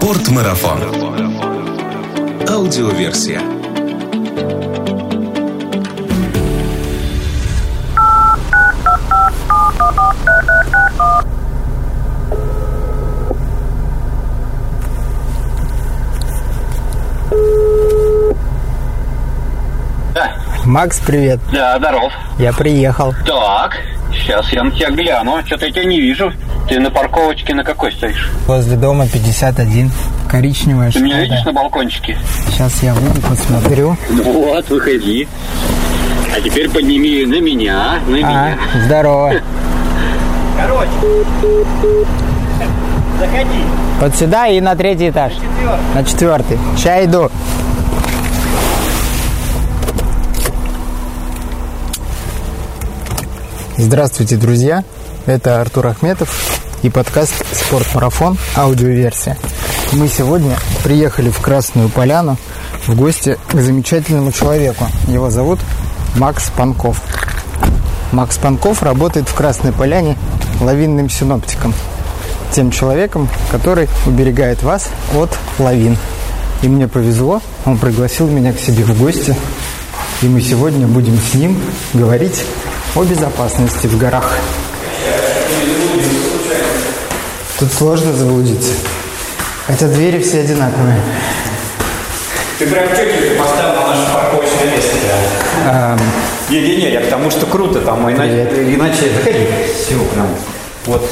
Спортмарафон. Аудиоверсия. Макс, привет. Да, здоров. Я приехал. Так, сейчас я на тебя гляну. Что-то я тебя не вижу. Ты на парковочке на какой стоишь? Возле дома 51. Коричневая Ты Шкода. меня видишь на балкончике? Сейчас я выйду, посмотрю. Вот, выходи. А теперь подними на меня, на А, меня. здорово. Короче, заходи. Вот сюда и на третий этаж. На четвертый. Сейчас иду. Здравствуйте, друзья. Это Артур Ахметов и подкаст «Спортмарафон. Аудиоверсия». Мы сегодня приехали в Красную Поляну в гости к замечательному человеку. Его зовут Макс Панков. Макс Панков работает в Красной Поляне лавинным синоптиком. Тем человеком, который уберегает вас от лавин. И мне повезло, он пригласил меня к себе в гости. И мы сегодня будем с ним говорить о безопасности в горах. Тут сложно заблудиться. Хотя двери все одинаковые. Ты прям четенько поставил на наше парковочное место, да? Не-не-не, я к тому, что круто, там иначе, иначе заходи. Все, прям. Вот.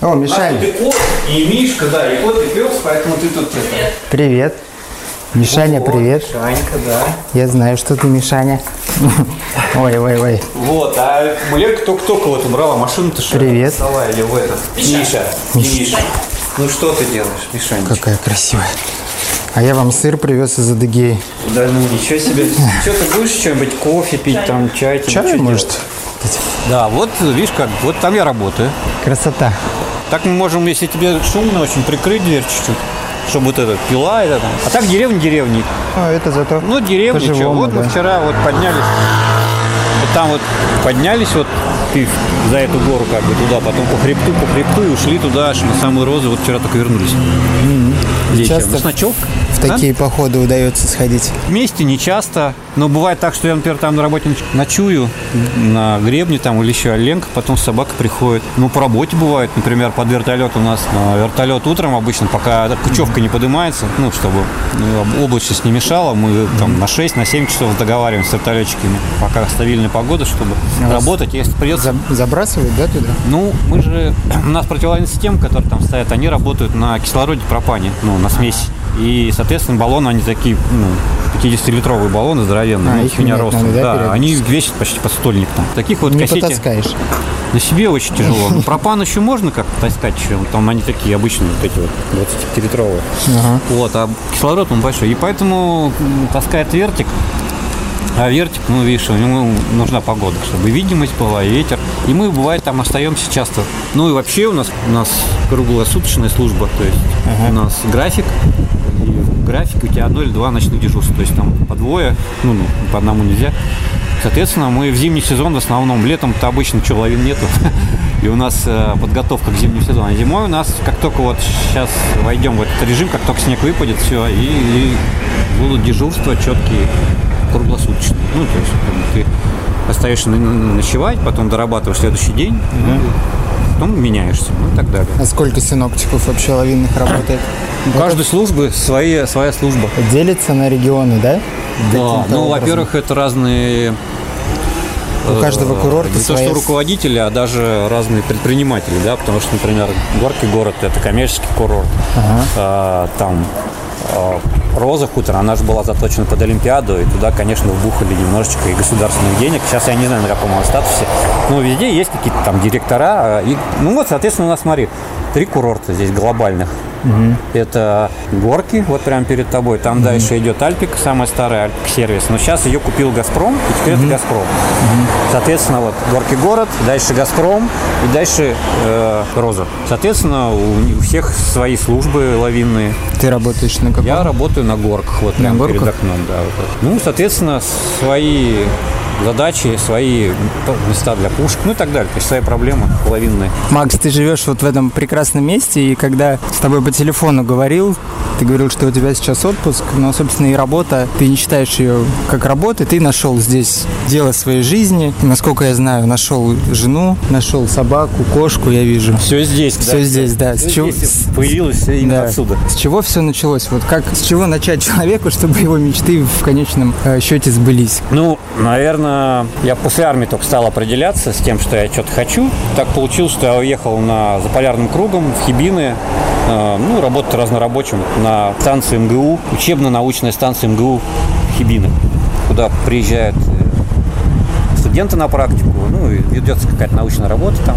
О, А Мишань, ты кот и Мишка, да, и кот, и пес, поэтому ты тут это. привет. Мишаня, Вот, привет. Шанька, да. Я знаю, что ты Мишаня. Ой, ой, ой. Вот, а Мулерка только-только вот убрала машину-то что Привет. Сова или в этот. Миша. Миша. Ну что ты делаешь, Мишанечка? Какая красивая. А я вам сыр привез из Адыгеи. Да ну ничего себе. Что ты будешь что-нибудь кофе пить, там чай? тебе Чай, может? делать? Да, вот видишь как, вот там я работаю. Красота. Так мы можем, если тебе шумно, очень прикрыть дверь чуть-чуть, чтобы вот это пила это там. А так деревня деревни. Ну, это зато Ну, деревня, что. Вот мы да. вчера вот поднялись. Вот там вот поднялись вот ты за эту гору как бы туда, потом по хребту, по хребту и ушли туда аж на самые розы. Вот вчера только вернулись. Вечером. Часто С ночевкой. Такие походы удается сходить. Вместе не часто, но бывает так, что я, например, там на работе ноч- ночую на гребне там или еще Ленка, потом собака приходит. Ну, по работе бывает, например, под вертолет у нас. э, Вертолет утром обычно, пока кучевка не поднимается, ну, чтобы ну, облачность не мешала, мы там на 6, на 7 часов договариваемся с вертолетчиками, пока стабильная погода, чтобы работать. Если придется За- забрасывают, да, туда? ну, мы же, у нас противовоенная система, которые там стоят, они работают на кислороде пропане, ну, на смеси. И, соответственно, баллоны, они такие, ну, 50-литровые баллоны здоровенные, А, ну, их меня надо, да, да, они весят почти по стольник там. Таких вот Не кассете потаскаешь. на себе очень тяжело. Ну, пропан еще можно как-то таскать еще, там они такие обычные, вот эти вот 25-литровые. Ага. Вот, а кислород он большой. И поэтому таскает вертик. А вертик, ну, видишь, у него нужна погода, чтобы видимость была, и ветер. И мы, бывает, там остаемся часто. Ну, и вообще у нас, у нас круглосуточная служба, то есть у нас график, и в графике у тебя одно или два ночных дежурства, то есть там по двое, ну, ну, по одному нельзя. Соответственно, мы в зимний сезон в основном, летом-то обычно лавин нету, и у нас э, подготовка к зимнему сезону. А зимой у нас, как только вот сейчас войдем в этот режим, как только снег выпадет, все, и, и будут дежурства четкие, круглосуточные. Ну, то есть ты остаешься ночевать, потом дорабатываешь следующий день, ну, потом меняешься, ну и так далее. А сколько синоптиков вообще лавинных работает? У каждой службы свои, своя служба. Делится на регионы, да? Да, ну, во-первых, это разные У каждого курорта не то, что руководители, а даже разные предприниматели, да, потому что, например, Горки город – это коммерческий курорт. А, там а, Роза хутор, она же была заточена под Олимпиаду, и туда, конечно, вбухали немножечко и государственных денег. Сейчас я не знаю, на каком она статусе. Но везде есть какие-то там директора. а, И, ну вот, соответственно, у нас, смотри, три курорта здесь глобальных. Это горки, вот прямо перед тобой. Там дальше идет Альпик, самая старая Альпик сервис. Но сейчас ее купил Газпром, и теперь это Газпром. Соответственно, вот горки город, дальше Газпром и дальше э, Роза. Соответственно, у, у всех свои службы лавинные. Ты работаешь на каком? Я работаю на горках, вот прямо перед горках? окном, да. вот. Ну, соответственно, свои задачи, свои места для пушек, ну и так далее. То есть свои проблемы половинные. Макс, ты живешь вот в этом прекрасном месте, и когда с тобой по телефону говорил, ты говорил, что у тебя сейчас отпуск, но, собственно, и работа, ты не считаешь ее как работы, ты нашел здесь дело своей жизни, насколько я знаю, нашел жену, нашел собаку, кошку, я вижу. Все здесь, Все да, здесь, да. Все С чего- здесь появилось именно Да. отсюда. С чего все началось? Вот как, с чего начать человеку, чтобы его мечты в конечном э, счете сбылись? Ну, наверное, я после армии только стал определяться с тем, что я что-то хочу. Так получилось, что я уехал на заполярным кругом в Хибины, э, ну, работать разнорабочим на станции МГУ, учебно-научная станция МГУ Хибины, куда приезжают э, студенты на практику, ну, и ведется какая-то научная работа там.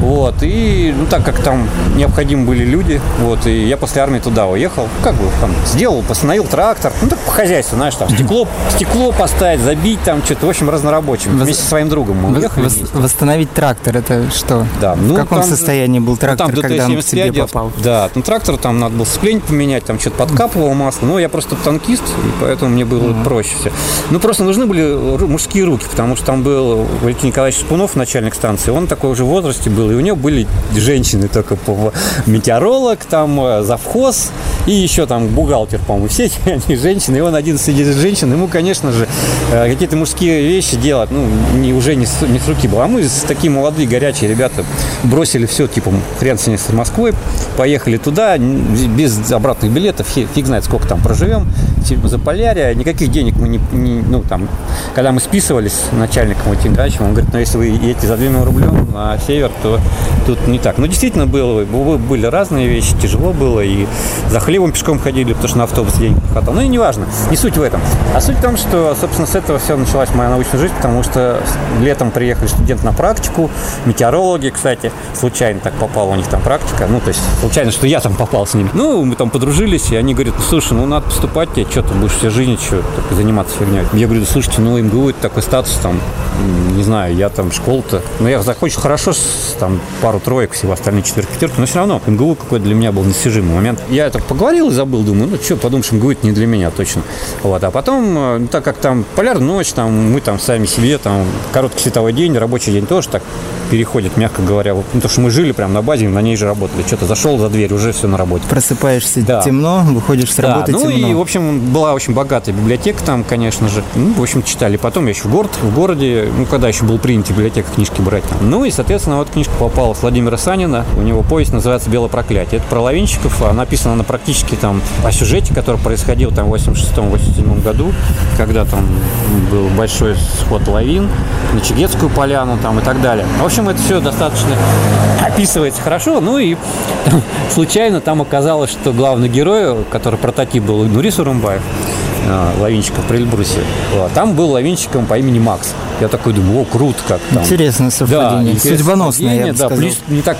Вот, и, ну, так как там необходимы были люди, вот, и я после армии туда уехал, как бы, там, сделал, постановил трактор, ну, так по хозяйству, знаешь, там, стекло, стекло поставить, забить, там, что-то, в общем, разнорабочим, Вос- вместе со своим другом мы уехали вос- вместе. восстановить трактор, это что? Да, в ну, каком там состоянии был Ну, трактор, там когда он к тебе ДТ-75, попал? Да, ну трактор там надо было сцепление поменять, там что-то подкапывало масло. Ну, я просто танкист, и поэтому мне было проще все. Ну, просто нужны были мужские руки, потому что там был Валентин Николаевич Спунов, начальник станции, он такой уже в возрасте был, у него были женщины только по метеоролог, там э, завхоз и еще там бухгалтер, по-моему, все они женщины, и он один среди женщин, ему, конечно же, э, какие-то мужские вещи делать, ну, не, уже не с, не с руки было. А мы такие молодые, горячие ребята бросили все, типа, хрен с ней с Москвой, поехали туда, без обратных билетов, фи- фиг знает, сколько там проживем, типа, за полярия, никаких денег мы не, не- ну, там, когда мы списывались с начальником этим Грачем, он говорит, ну, если вы едете за длинным рублем на север, то тут не так. Ну, действительно было, были разные вещи, тяжело было, и за хлебом пешком ходили, потому что на автобус денег не. Ну, и неважно, не суть в этом. А суть в том, что, собственно, с этого все началась моя научная жизнь, потому что летом приехали студенты на практику, метеорологи, кстати, случайно так попала у них там практика, ну, то есть случайно, что я там попал с ними. Ну, мы там подружились, и они говорят, ну, слушай, ну, надо поступать тебе, что ты будешь всю жизнь что заниматься фигней. Я говорю, слушайте, ну, МГУ это такой статус, там, не знаю, я там школу-то, ну, я захочу хорошо, с- там, пару троек, всего остальные четверки, пятерки, но все равно МГУ какой-то для меня был недостижимый момент. Я так поговорил и забыл, думаю, ну, что, подумаешь, МГУ это не для меня точно. Вот, а потом, э, ну, так как там полярная ночь, там, мы там сами себе, там, короткий световой день, рабочий день тоже так переходит, мягко говоря. Вот, ну, то, что мы жили прям на базе, на ней же работали. Что-то зашел за дверь, уже все на работе. Просыпаешься Да. темно, выходишь с Да, работы ну темно. и, в общем, была очень богатая библиотека там, конечно же. Ну, в общем, читали. Потом я еще в город, в городе, ну, когда еще был принято в библиотеках книжки брать. там. Ну и, соответственно, вот книжка попала с Владимира Санина. У него повесть называется «Белое проклятие». Это про лавинщиков. а Написана она практически там о сюжете, который происходил там в 86-87 году, когда там был большой сход лавин на Чигетскую поляну там и так далее. В общем, это все достаточно описывается хорошо. Ну и случайно там оказалось, что главный герой, который прототип был Нурис Урумбаев, а, лавинщиков при Эльбрусе, а, там был лавинщиком по имени Макс. Я такой думаю, о, круто как там. Интересное совпадение. интересное Судьбоносное, я бы да, сказал. плюс мне так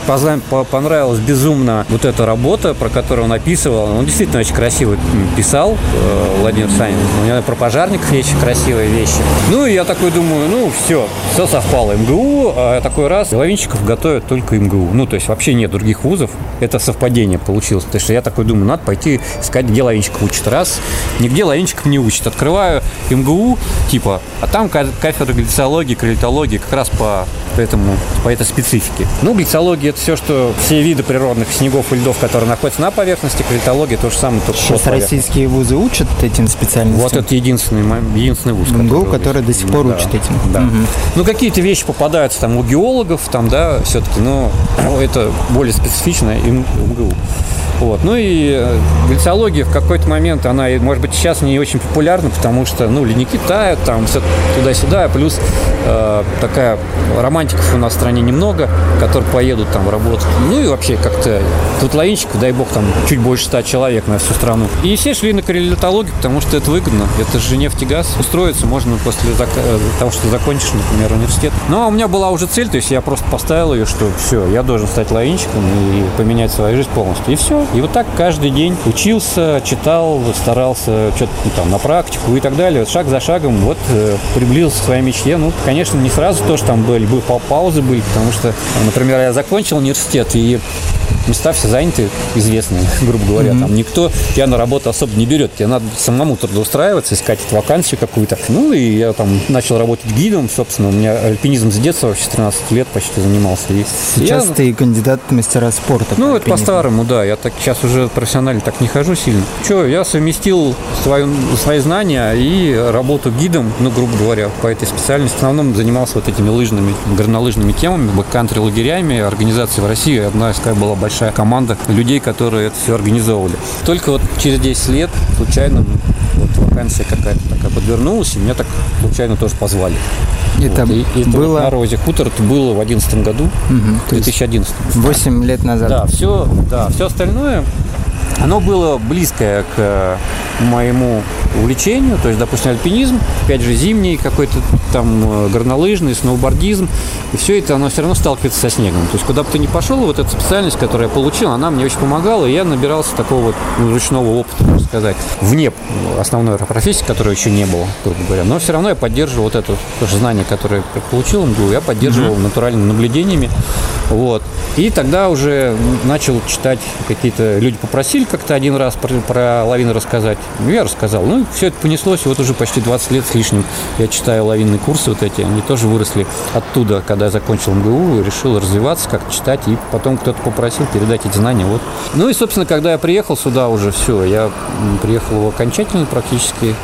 понравилась безумно вот эта работа, про которую он описывал. Он действительно очень красиво писал, э, Владимир Санин. У него про пожарников есть очень красивые вещи. Ну, и я такой думаю, ну, все, все совпало. МГУ, а такой раз, лавинщиков готовят только МГУ. Ну, то есть вообще нет других вузов. Это совпадение получилось. Потому что я такой думаю, надо пойти искать, где лавинщиков учат. Раз, нигде лавинщиков не учат. Открываю МГУ, типа, а там ка- кафедра глицологии, кролитологии как раз по этому, по этой специфике. Ну, глицология – это все, что все виды природных снегов и льдов, которые находятся на поверхности, кролитология – то же самое, только Сейчас российские вузы учат этим специальностям. Вот это единственный, единственный вуз, МГУ, который, который до сих пор Да, учит этим. Да. Мгм. Ну, какие-то вещи попадаются там у геологов, там, да, все-таки, но это более специфично им- МГУ. Вот. Ну и э, глицология в какой-то момент, она, может быть, сейчас не очень популярна, потому что, ну, ледники тают, там, все туда-сюда, плюс э, такая романтиков у нас в стране немного, которые поедут там работать. Ну и вообще как-то тут лавинщиков, дай бог, там чуть больше ста человек на всю страну. И все шли на кролитологию, потому что это выгодно. Это же нефтегаз. Устроиться можно после зак- э, того, что закончишь, например, университет. Но у меня была уже цель, то есть я просто поставил ее, что все, я должен стать лавинщиком и поменять свою жизнь полностью. И все. И вот так каждый день учился, читал, старался что-то ну, там на практику и так далее. Вот шаг за шагом вот э, приблизился к своей мечте. Ну, конечно, не сразу тоже там были, были пау- паузы были, потому что, например, я закончил университет и места все заняты, известные, грубо говоря. Там никто тебя на работу особо не берет. Тебе надо самому трудоустраиваться, искать вакансию какую-то. Ну, и я там начал работать гидом, собственно. У меня альпинизм с детства, вообще 13 лет почти занимался. И Сейчас я- ты кандидат в мастера спорта. ну, по это по-старому, да. Я так сейчас уже профессионально так не хожу сильно. Че, я совместил свою, свои знания и работу гидом, ну, грубо говоря, по этой специальности. В основном занимался вот этими лыжными, горнолыжными темами, бэккантри лагерями. Организации в России одна из такая была большая команда людей, которые это все организовывали. Только вот через 10 лет случайно вот вакансия какая-то такая подвернулась, и меня так случайно тоже позвали. Это Вот, и, и это вот было на Розе Хутор, это было в 2011 году, есть 2011. 8 лет назад. Да, все, да, все остальное, оно было близкое к э, моему увлечению, то есть, допустим, альпинизм, опять же, зимний какой-то там э, горнолыжный, сноубордизм, и все это, оно все равно сталкивается со снегом. То есть, куда бы ты ни пошел, вот эта специальность, которую я получил, она мне очень помогала, и я набирался такого вот ну, ручного опыта, можно сказать, вне основной профессии, которой еще не было, грубо говоря. Но все равно я поддерживал вот это тоже знание, которое я получил МГУ, я поддерживал натуральными наблюдениями. Вот. И тогда уже начал читать какие-то... Люди попросили как-то один раз про, про лавины рассказать. Я рассказал. Ну, все это понеслось. И вот уже почти 20 лет с лишним я читаю лавинные курсы вот эти. Они тоже выросли оттуда, когда я закончил МГУ, решил развиваться, как читать. И потом кто-то попросил передать эти знания. Вот. Ну и, собственно, когда я приехал сюда уже, все, я приехал окончательно практически.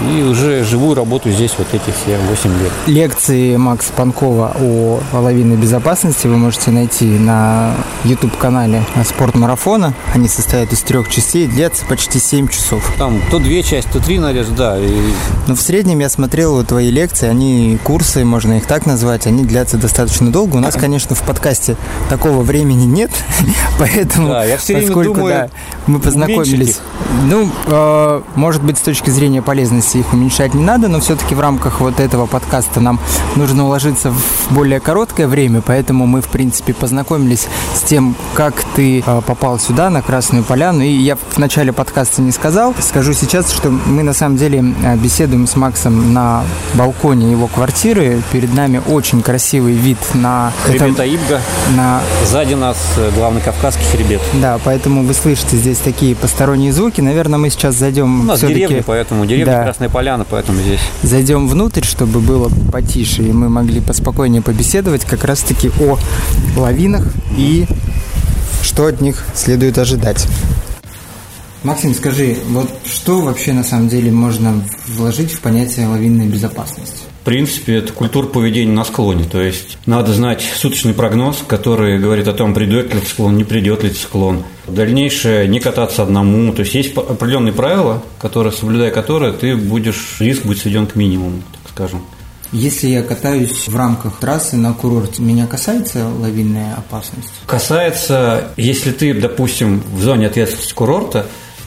И уже живу и работаю здесь вот эти все 8 лет. Лекции Макса Панкова о лавинной безопасности вы можете найти на YouTube-канале Спорт Марафона. Они состоят из трех частей, длятся почти 7 часов. Там то две части, то три нарезать, да. И Но в среднем я смотрел твои лекции, они курсы, можно их так назвать, они длятся достаточно долго. У нас, конечно, в подкасте такого времени нет, поэтому, Да, я всё время поскольку думаю, да, мы познакомились, ну, э, может быть, с точки зрения полезности их уменьшать не надо, но все-таки в рамках вот этого подкаста нам нужно уложиться в более короткое время, поэтому мы, в принципе, познакомились с тем, как ты э, попал сюда, на Красную Поляну, и я в начале подкаста не сказал, скажу сейчас, что мы на самом деле э, беседуем с Максом на балконе его квартиры, перед нами очень красивый вид на это- хребет Аибга. на Сзади нас э, главный кавказский хребет. да, поэтому вы слышите здесь такие посторонние звуки. Наверное, мы сейчас зайдем У нас деревня, поэтому деревня Да. Красная Поляна, поэтому здесь. зайдем внутрь, чтобы было потише, и мы могли поспокойнее побеседовать как раз-таки о лавинах и что от них следует ожидать. Максим, скажи, вот что вообще на самом деле можно вложить в понятие лавинной безопасности? В принципе, это культура поведения на склоне. То есть надо знать суточный прогноз, который говорит о том, придет ли склон, не придет ли склон. Дальнейшее не кататься одному. То есть есть определенные правила, которые, соблюдая которые, ты будешь, риск будет сведен к минимуму, так скажем. Если я катаюсь в рамках трассы на курорте, меня касается лавинная опасность? Касается, если ты, допустим, в зоне ответственности курорта,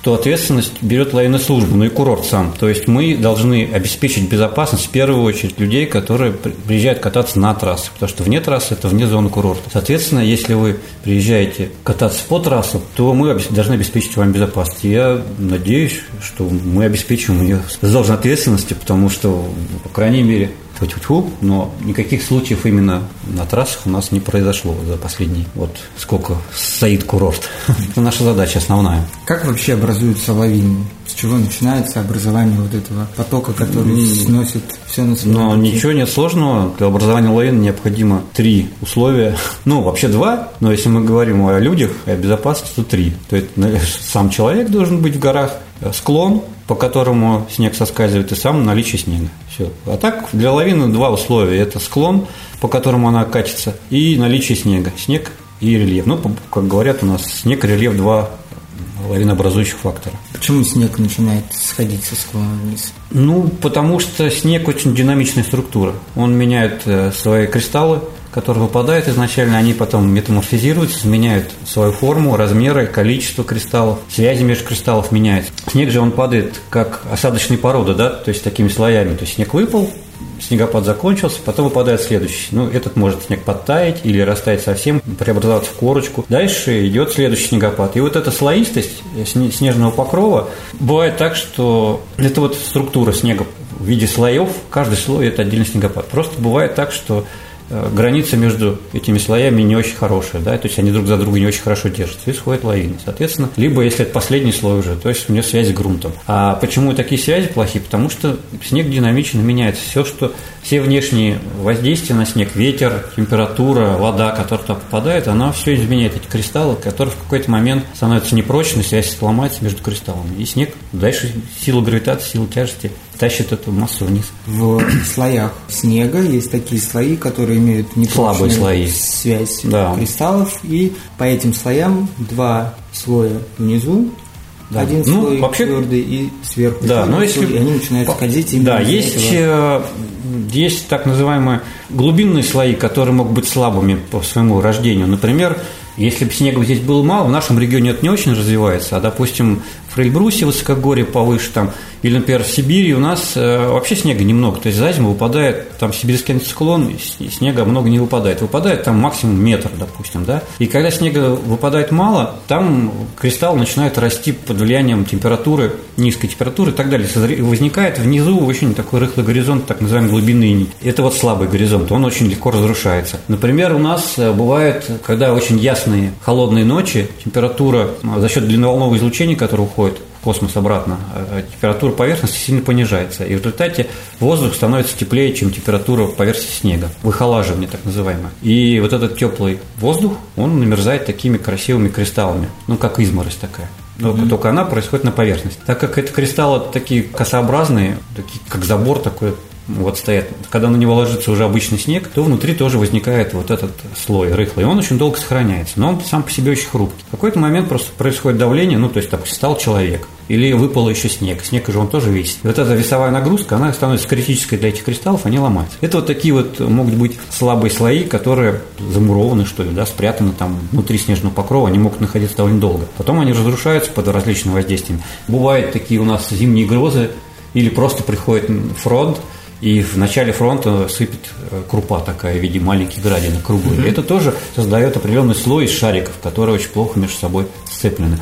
то ответственность берет лавинная служба, ну и курорт сам. То есть мы должны обеспечить безопасность в первую очередь людей, которые при- приезжают кататься на трассу, потому что вне трассы это вне зоны курорта. Соответственно, если вы приезжаете кататься по трассу, то мы должны обеспечить вам безопасность. Я надеюсь, что мы обеспечим ее с должной ответственностью, потому что, по крайней мере, Тьфу-тьфу-тьфу, но никаких случаев именно на трассах у нас не произошло за последние, вот сколько стоит курорт. Это наша задача основная. Как вообще образуются лавины? С чего начинается образование вот этого потока, который сносит все на своем Но пути? ничего нет сложного. Для образования лавин необходимо три условия. Ну, вообще два, но если мы говорим о людях, о безопасности, то три. То есть сам человек должен быть в горах, э, склон, по которому снег соскальзывает, и сам наличие снега. Все. А так для лавины два условия. Это склон, по которому она катится, и наличие снега. Снег и рельеф. Ну, как говорят у нас, снег и рельеф – два лавинообразующих фактора. Почему снег начинает сходить со склона вниз? Ну, потому что снег очень динамичная структура. Он меняет э, свои кристаллы, которые выпадают изначально, они потом метаморфизируются, меняют свою форму, размеры, количество кристаллов, связи между кристаллов меняются. Снег же он падает как осадочные породы, да, то есть такими слоями. То есть снег выпал, снегопад закончился, потом выпадает следующий. Ну, этот может снег подтаять или растаять совсем, преобразоваться в корочку. Дальше идет следующий снегопад. И вот эта слоистость сне- снежного покрова бывает так, что это вот структура снега в виде слоев, каждый слой это отдельный снегопад. Просто бывает так, что граница между этими слоями не очень хорошая, да, то есть они друг за друга не очень хорошо держатся, и сходят лавины. Соответственно, либо если это последний слой уже, то есть у нее связь с грунтом. А почему такие связи плохие? Потому что снег динамично меняется. Все, что все внешние воздействия на снег, ветер, температура, вода, которая туда попадает, она все изменяет эти кристаллы, которые в какой-то момент становятся непрочны, связь сломается между кристаллами. И снег дальше сила гравитации, сила тяжести тащит эту массу вниз. В слоях снега есть такие слои, которые имеют непрочную слои. связь да. кристаллов, и по этим слоям два слоя внизу да. Один ну, слой вообще, твердый и сверху. Да, но если и они начинают скользить именно Да, есть, этого. Э, есть так называемые глубинные слои, которые могут быть слабыми по своему рождению. Например, если бы снега здесь было мало, в нашем регионе это не очень развивается, а, допустим, в Эльбрусе, высокогорье повыше там, или, например, в Сибири у нас э, вообще снега немного. То есть за зиму выпадает, там сибирский антициклон, и снега много не выпадает. Выпадает там максимум метр, допустим, да. И когда снега выпадает мало, там кристалл начинает расти под влиянием температуры, низкой температуры и так далее. Возникает внизу очень такой рыхлый горизонт, так называемый глубинный. Это вот слабый горизонт, он очень легко разрушается. Например, у нас э, бывает, когда очень ясные холодные ночи, температура э, за счет длинноволнового излучения, которое уходит, космос обратно, а температура поверхности сильно понижается. И в результате воздух становится теплее, чем температура поверхности снега. Выхолаживание так называемое. И вот этот теплый воздух, он намерзает такими красивыми кристаллами, ну, как изморозь такая. Только, mm-hmm. только она происходит на поверхности. Так как это кристаллы такие косообразные, такие, как забор такой вот стоят. Когда на него ложится уже обычный снег, то внутри тоже возникает вот этот слой рыхлый. Он очень долго сохраняется, но он сам по себе очень хрупкий. В какой-то момент просто происходит давление, ну, то есть, допустим, стал человек, или выпал еще снег. Снег же он тоже весит. И вот эта весовая нагрузка, она становится критической для этих кристаллов, они ломаются. Это вот такие вот могут быть слабые слои, которые замурованы, что ли, да, спрятаны там внутри снежного покрова, они могут находиться довольно долго. Потом они разрушаются под различными воздействиями. Бывают такие у нас зимние грозы, или просто приходит фронт, и в начале фронта сыпет э, крупа такая в виде маленьких градинок круглые. Mm-hmm. Это тоже создает определенный слой из шариков, которые очень плохо между собой сцеплены.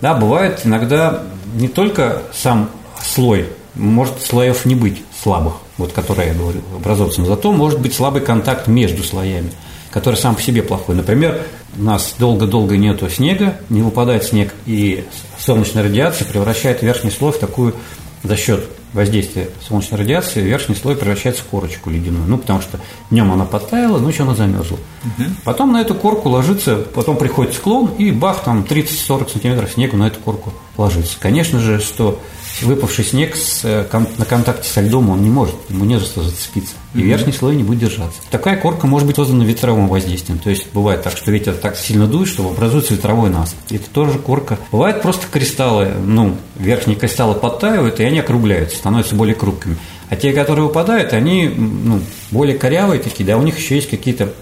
Да, бывает иногда не только сам слой, может слоев не быть слабых, вот которые я говорю, образовываться, но зато может быть слабый контакт между слоями, который сам по себе плохой. Например, у нас долго-долго нету снега, не выпадает снег, и солнечная радиация превращает верхний слой в такую за счет воздействия солнечной радиации верхний слой превращается в корочку ледяную. Ну, потому что днем она подтаяла, ночью она замерзла. Угу. Потом на эту корку ложится, потом приходит склон, и бах, там 30-40 сантиметров снега на эту корку ложится. Конечно же, что выпавший снег с, э, на контакте со льдом он не может, ему не за что зацепиться. И mm-hmm. верхний слой не будет держаться. Такая корка может быть создана ветровым воздействием. То есть бывает так, что ветер так сильно дует, что образуется ветровой насыпь. Это тоже корка. Бывает просто кристаллы, ну, верхние кристаллы подтаивают, и они округляются, становятся более крупными. А те, которые выпадают, они ну, более корявые такие, да, у них еще есть какие-то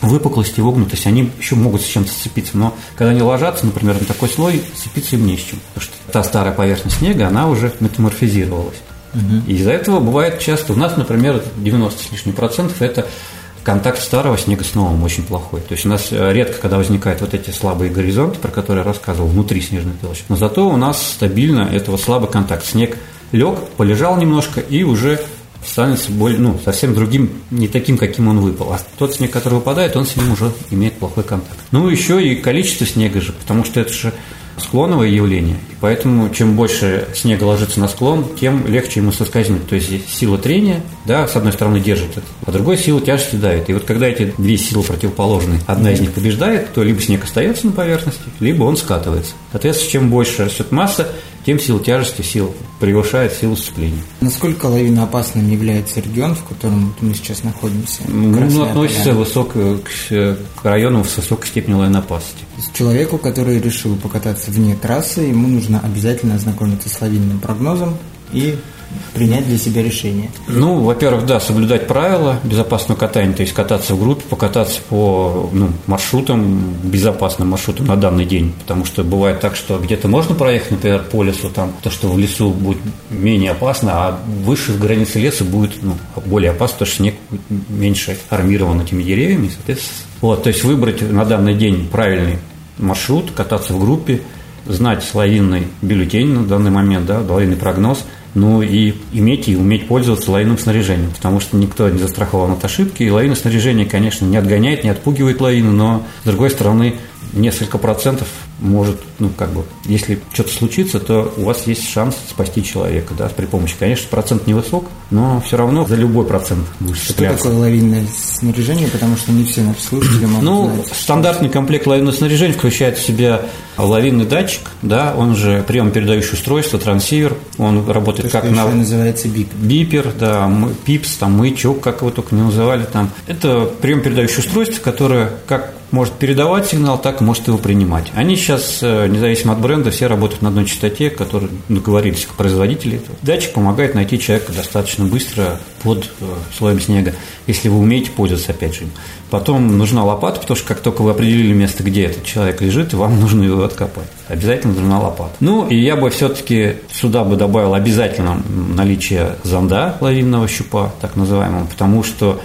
выпуклости, вогнутость, они еще могут с чем-то сцепиться, но когда они ложатся, например, на такой слой, сцепиться им не с чем, потому что та старая поверхность снега, она уже метаморфизировалась. Угу. И из-за этого бывает часто, у нас, например, 90 с лишним процентов это контакт старого снега с новым очень плохой. То есть у нас э, редко, когда возникают вот эти слабые горизонты, про которые я рассказывал, внутри снежной толщи. Но зато у нас стабильно этого слабый контакт. Снег лег, полежал немножко и уже становится более, ну, совсем другим, не таким, каким он выпал. А тот снег, который выпадает, он с ним уже имеет плохой контакт. Ну, еще и количество снега же, потому что это же склоновое явление, и поэтому чем больше снега ложится на склон, тем легче ему соскользнуть. То есть сила трения, да, с одной стороны держит это, а другой сила тяжести давит. И вот когда эти две силы противоположные, одна из них побеждает, то либо снег остается на поверхности, либо он скатывается. Соответственно, чем больше растет масса, тем сила тяжести сил превышает силу сцепления. Насколько лавина опасным является регион, в котором мы сейчас находимся? Ну, относится высоко к, к району с высокой степенью лавинной опасности. Человеку, который решил покататься вне трассы, ему нужно обязательно ознакомиться с лавинным прогнозом и принять для себя решение? Ну, во-первых, да, соблюдать правила безопасного катания, то есть кататься в группе, покататься по ну, маршрутам, безопасным маршрутам на данный день, потому что бывает так, что где-то можно проехать, например, по лесу, там, то, что в лесу будет менее опасно, а выше в границе леса будет ну, более опасно, потому что снег меньше армирован этими деревьями, соответственно. Вот, то есть выбрать на данный день правильный маршрут, кататься в группе, знать лавинный бюллетень на данный момент, да, лавинный прогноз – ну и иметь и уметь пользоваться лавинным снаряжением, потому что никто не застрахован от ошибки. И лавинное снаряжение, конечно, не отгоняет, не отпугивает лавину, но, с другой стороны, несколько процентов может, ну, как бы, если что-то случится, то у вас есть шанс спасти человека, да, при помощи, конечно, процент невысок, но все равно за любой процент будешь Что цепляться. такое лавинное снаряжение, потому что не все наши слушатели могут Ну, знать. стандартный комплект лавинного снаряжения включает в себя лавинный датчик, да, он же прием-передающее устройство, трансивер, он работает То, как на... называется бип. Бипер, да, пипс, там, маячок, как его только не называли там. Это прием-передающее устройство, которое как может передавать сигнал, так и может его принимать. Они сейчас, э, независимо от бренда, все работают на одной частоте, которую договорились к производителю. Датчик помогает найти человека достаточно быстро под э, слоем снега, если вы умеете пользоваться, опять же. Потом нужна лопата, потому что как только вы определили место, где этот человек лежит, вам нужно его откопать. Обязательно нужна лопата. Ну, и я бы все-таки сюда бы добавил обязательно наличие зонда лавинного щупа, так называемого, потому что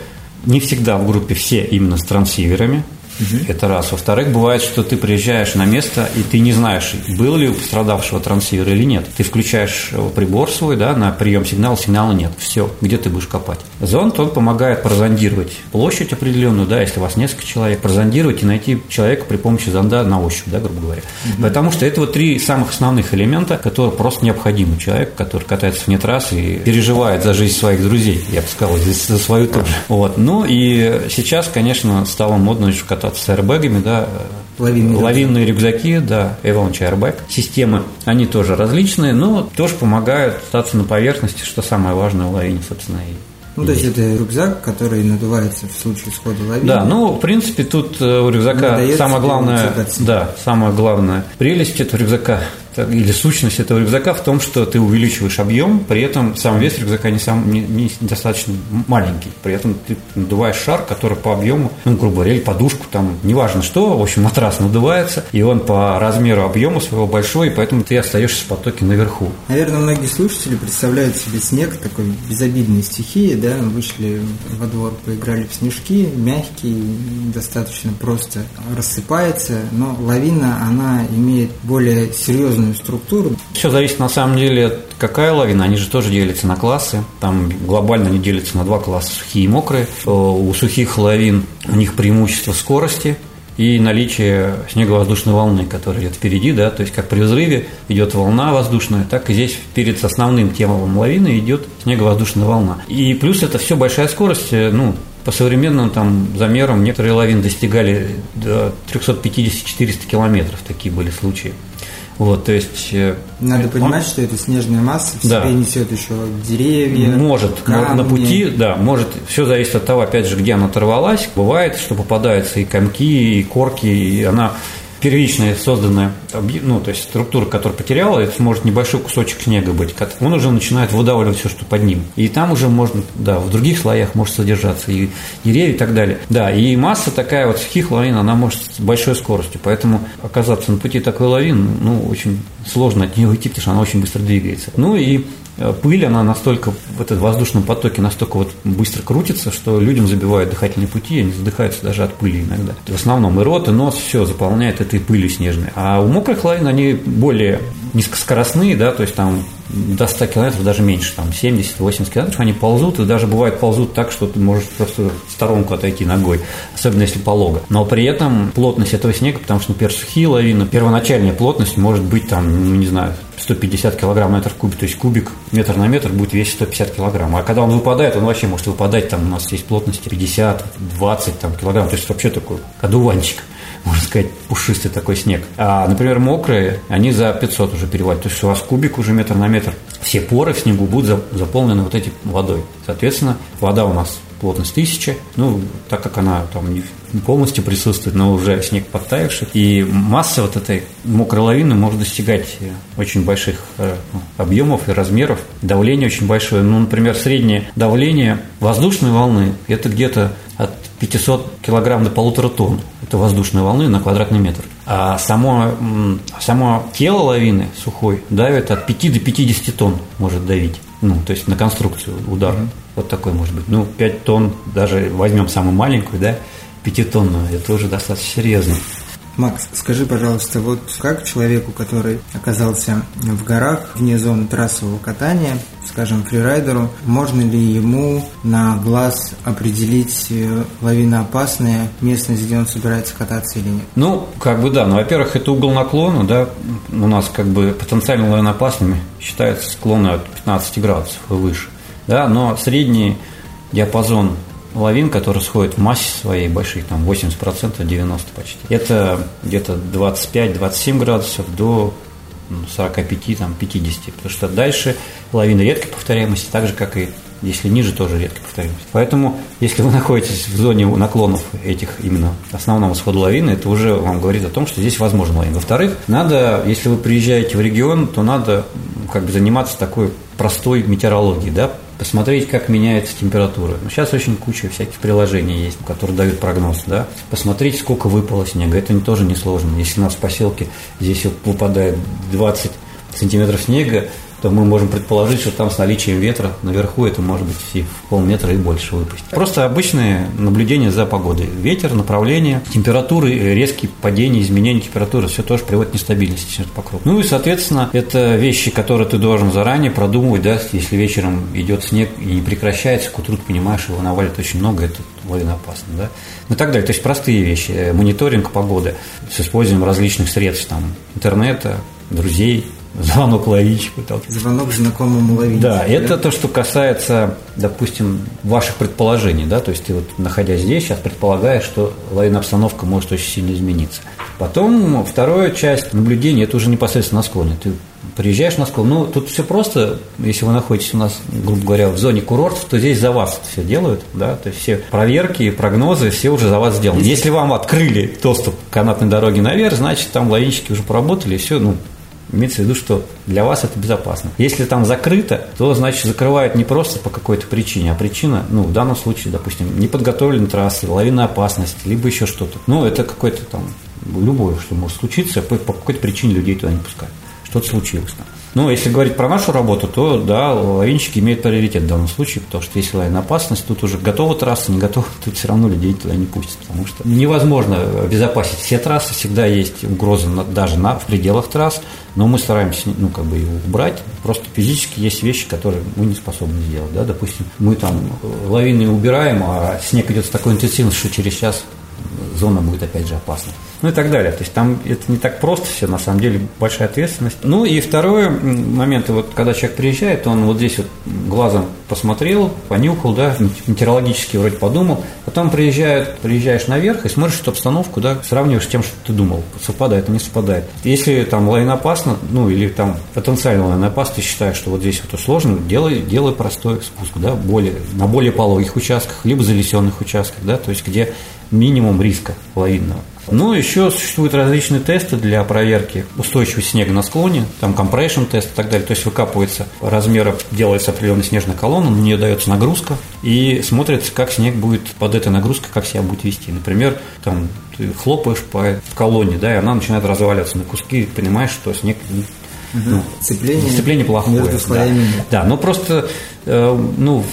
не всегда в группе все именно с трансиверами, Угу. Это раз. Во-вторых, бывает, что ты приезжаешь на место, и ты не знаешь, был ли у пострадавшего трансивер или нет. Ты включаешь прибор свой да, на прием сигнала, сигнала нет. Все, где ты будешь копать. Зонд, он помогает прозондировать площадь определенную, да, если у вас несколько человек, прозондировать и найти человека при помощи зонда на ощупь, да, грубо говоря. Угу. Потому что это вот три самых основных элемента, которые просто необходимы человеку, который катается вне трассы и переживает за жизнь своих друзей, я бы сказал, за свою тоже. Вот. Ну и сейчас, конечно, стало модно еще кататься с аэрбэгами, да, Лавинные, Лавинные рюкзаки, да, Avalanche Airbag. Системы, они тоже различные, но тоже помогают остаться на поверхности, что самое важное в лавине, собственно, и ну, то есть это рюкзак, который надувается в случае схода лавины. Да, ну, в принципе, тут э, у рюкзака самое главное, да, самое главное прелесть этого рюкзака или сущность этого рюкзака в том, что ты увеличиваешь объем, при этом сам вес рюкзака не, сам, не, не достаточно маленький. При этом ты надуваешь шар, который по объему, ну, грубо говоря, или подушку, там, неважно что, в общем, матрас надувается, и он по размеру объема своего большой, и поэтому ты остаешься в потоке наверху. Наверное, многие слушатели представляют себе снег такой безобидной стихии, да, вышли во двор, поиграли в снежки, мягкий, достаточно просто рассыпается, но лавина, она имеет более серьезную лавинную структуру. Все зависит на самом деле, какая лавина. Они же тоже делятся на классы. Там глобально они делятся на два класса, сухие и мокрые. Э, у сухих лавин у них преимущество скорости, и наличие снеговоздушной волны, которая идет впереди, да, то есть как при взрыве идет волна воздушная, так и здесь перед основным темовым лавины идет снеговоздушная волна. И плюс это все большая скорость, э, ну, по современным там замерам некоторые лавины достигали до 350-400 километров, такие были случаи. Вот, то есть... Э, Надо понимать, он, что это снежная масса в да. себе несет еще деревья, Может, камни. на пути, да, может, все зависит от того, опять же, где она оторвалась. Бывает, что попадаются и комки, и корки, и она первичная созданная, ну, то есть структура, которая потеряла, это может небольшой кусочек снега быть, он уже начинает выдавливать все, что под ним. И там уже можно, да, в других слоях может содержаться и деревья и так далее. Да, и масса такая вот сухих лавин, она может с большой скоростью, поэтому оказаться на пути такой лавин, ну, очень сложно от нее уйти, потому что она очень быстро двигается. Ну и пыль, она настолько в этом воздушном потоке настолько вот быстро крутится, что людям забивают дыхательные пути, они задыхаются даже от пыли иногда. В основном и рот, и нос все заполняет этой пылью снежной. А у мокрых лавин они более низкоскоростные, да, то есть там до 100 километров, даже меньше, там 70-80 километров, они ползут, и даже бывает ползут так, что ты можешь просто в сторонку отойти ногой, особенно если полого. Но при этом плотность этого снега, потому что, например, сухие лавины, первоначальная плотность может быть там, ну, не знаю, 150 килограмм метр в кубе, то есть кубик метр на метр будет весить 150 килограмм. А когда он выпадает, он вообще может выпадать, там у нас есть плотности 50, 20 там, килограмм, то есть вообще такой одуванчик можно сказать, пушистый такой снег. А, например, мокрые, они за 500 уже переваливают. То есть у вас кубик уже метр на метр. Все поры в снегу будут заполнены вот этой водой. Соответственно, вода у нас плотность 1000, ну, так как она там не полностью присутствует, но уже снег подтаявший, и масса вот этой мокрой лавины может достигать очень больших э, объемов и размеров, давление очень большое. Ну, например, среднее давление воздушной волны – это где-то от 500 килограмм до полутора тонн. Это воздушной волны на квадратный метр. А само, само тело лавины сухой давит от 5 до 50 тонн может давить. Ну, то есть на конструкцию удар. Mm-hmm. Вот такой может быть. Ну, 5 тонн, даже возьмем самую маленькую, да, 5 тонн, это уже достаточно серьезно. Макс, скажи, пожалуйста, вот как человеку, который оказался в горах, вне зоны трассового катания, скажем, фрирайдеру, можно ли ему на глаз определить э, лавиноопасная местность, где он собирается кататься или нет? Ну, как бы да. Ну, во-первых, это угол наклона, да, у нас как бы потенциально лавиноопасными считаются склоны от 15 градусов и выше. Да, но средний диапазон лавин, который сходит в массе своей больших, там 80%, 90% почти. Это где-то 25-27 градусов до 45, там, 50, потому что дальше лавины редкой повторяемости, так же, как и если ниже, тоже редкой повторяемости. Поэтому, если вы находитесь в зоне наклонов этих именно основного схода лавины, это уже вам говорит о том, что здесь возможно лавина. Во-вторых, надо, если вы приезжаете в регион, то надо как бы заниматься такой простой метеорологией, да, посмотреть, как меняется температура. Ну, сейчас очень куча всяких приложений есть, которые дают прогноз, да. Посмотреть, сколько выпало снега, это тоже несложно. Если у нас в поселке здесь выпадает 20 сантиметров снега, то мы можем предположить, что там с наличием ветра наверху это может быть и в полметра и больше выпустить. Просто обычные наблюдения за погодой. Ветер, направление, температуры, резкие падения, изменения температуры, все тоже приводит к нестабильности покрова. Ну и, соответственно, это вещи, которые ты должен заранее продумывать, да, если вечером идет снег и не прекращается, к утру ты понимаешь, его навалит очень много, это довольно опасно, да. Ну и так далее. То есть простые вещи. Мониторинг погоды с использованием различных средств, там, интернета, друзей, звонок ловичку. Звонок знакомому ловичку. Да, да, это то, что касается, допустим, ваших предположений, да, то есть ты вот, находясь здесь, сейчас предполагаешь, что лавинная обстановка может очень сильно измениться. Потом вторая часть наблюдения, это уже непосредственно на склоне. Ты приезжаешь на склон, ну, тут все просто, если вы находитесь у нас, грубо говоря, в зоне курортов, то здесь за вас все делают, да, то есть все проверки, прогнозы, все уже за вас сделаны. Если вам открыли доступ к канатной дороге наверх, значит, там лавинщики уже поработали, и все, ну, Имеется в виду, что для вас это безопасно. Если там закрыто, то, значит, закрывают не просто по какой-то причине, а причина, ну, в данном случае, допустим, неподготовленной трассы, лавина опасности, либо еще что-то. Ну, это какое-то там, любое, что может случиться, по, по какой-то причине людей туда не пускают. Что-то случилось там. Ну, если говорить про нашу работу, то да, лавинщики имеют приоритет в данном случае, потому что если лавина опасность, тут уже готова трасса, не готова, тут все равно людей туда не пустят, потому что невозможно обезопасить все трассы, всегда есть угрозы даже на, в пределах трасс, но мы стараемся, ну, как бы его убрать, просто физически есть вещи, которые мы не способны сделать, да, допустим, мы там лавины убираем, а снег идет с такой интенсивностью, что через час зона будет опять же опасна ну и так далее. То есть там это не так просто все, на самом деле большая ответственность. Ну и второй момент, вот когда человек приезжает, он вот здесь вот глазом посмотрел, понюхал, да, метеорологически вроде подумал, потом приезжает, приезжаешь наверх и смотришь эту обстановку, да, сравниваешь с тем, что ты думал, совпадает, не совпадает. Если там лавиноопасно, ну или там потенциально лавиноопасно, ты считаешь, что вот здесь вот сложно, делай, делай простой спуск, да, более, на более пологих участках, либо залесенных участках, да, то есть где минимум риска лавинного. Ну, еще существуют различные тесты для проверки устойчивости снега на склоне, там compression test и так далее. То есть выкапывается размера, делается определенная снежная колонна, на нее дается нагрузка, и смотрится, как снег будет под этой нагрузкой, как себя будет вести. Например, там ты хлопаешь по колонне, да, и она начинает разваливаться на куски, и понимаешь, что снег ну, сцепление, сцепление плохое. Да, да но просто э, ну,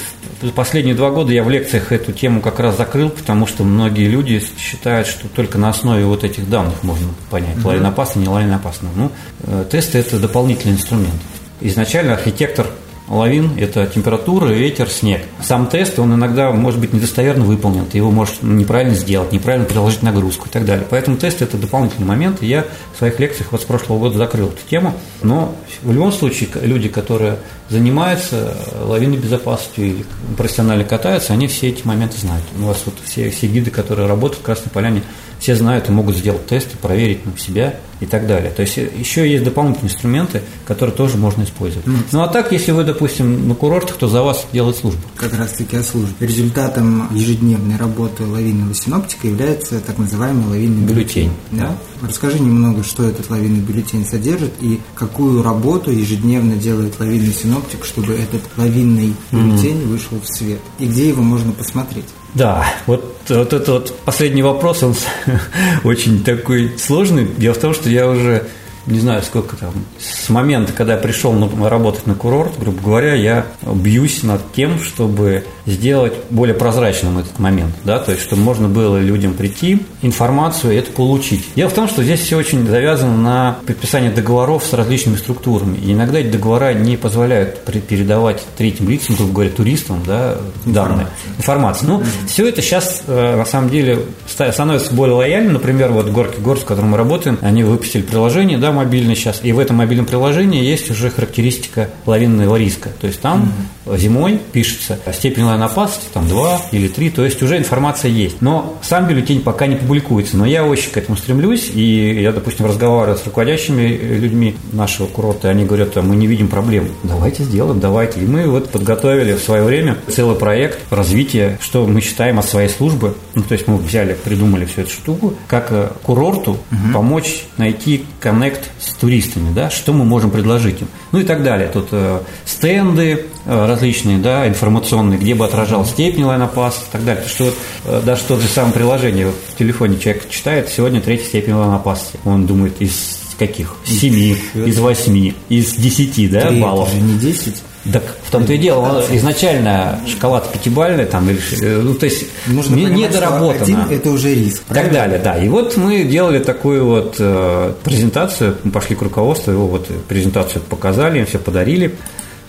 последние два года я в лекциях эту тему как раз закрыл, потому что многие люди считают, что только на основе вот этих данных можно понять, лавина опасна, не лавина опасна. Ну, э, тесты – это дополнительный инструмент. Изначально архитектор лавин – это температура, ветер, снег. Сам тест, он иногда может быть недостоверно выполнен, ты его можешь неправильно сделать, неправильно приложить нагрузку и так далее. Поэтому тест – это дополнительный момент, я в своих лекциях вот с прошлого года закрыл эту тему. Но в любом случае люди, которые занимаются лавинной безопасностью или профессионально катаются, они все эти моменты знают. У вас вот все, все гиды, которые работают в Красной Поляне, все знают и могут сделать тесты, проверить на себя и так далее. То есть еще есть дополнительные инструменты, которые тоже можно использовать. Mm. Ну а так, если вы, допустим, на курортах, то за вас делает служба. Как раз таки о службе. Результатом ежедневной работы лавинного синоптика является так называемый лавинный бюллетень. бюллетень да? Расскажи немного, что этот лавинный бюллетень содержит и какую работу ежедневно делает лавинный синоптик, чтобы этот лавинный бюллетень mm. вышел в свет. И где его можно посмотреть? Да, вот, вот это вот последний вопрос, он очень такой сложный. Дело в том, что я уже не знаю, сколько там, с момента, когда я пришел на, работать на курорт, грубо говоря, я бьюсь над тем, чтобы сделать более прозрачным этот момент, да, то есть, чтобы можно было людям прийти, информацию это получить. Дело в том, что здесь все очень завязано на подписание договоров с различными структурами. И иногда эти договора не позволяют передавать третьим лицам, грубо говоря, туристам, да, данные, информацию. Ну, все это сейчас, э, на самом деле, становится более лояльным. Например, вот Горки Город, с которым мы работаем, они выпустили приложение, да, мобильное сейчас, и в этом мобильном приложении есть уже характеристика лавинного риска. То есть там mm-hmm. зимой пишется степень лавинной опасности, там 2 или 3, то есть уже информация есть. Но сам бюллетень пока не публикуется. Но я очень к этому стремлюсь, и я, допустим, разговариваю с руководящими людьми нашего курорта, и они говорят, мы не видим проблем. Давайте сделаем, давайте. И мы вот подготовили в свое время целый проект развития, что мы считаем от своей службы. Ну, то есть мы взяли, придумали всю эту штуку, как э, курорту угу. помочь найти коннект с туристами, да, что мы можем предложить им. Ну и так далее. Тут э, стенды э, различные, да, информационные, где бы отражал степень лайнопас и так далее. Что вот, э, даже тот же самое приложение вот, в телефоне человек читает, сегодня третья степень лайнопасности. Он думает, из каких? Семи, из восьми, из десяти, да, 3 баллов. Это же не десять. Так в том-то и дело, изначально шоколад пятибальный, там, э, ну, то есть Нужно не, понимать, недоработано. Один – это уже риск. И так далее, да. И вот мы делали такую вот э, презентацию, мы пошли к руководству, его вот презентацию показали, им все подарили.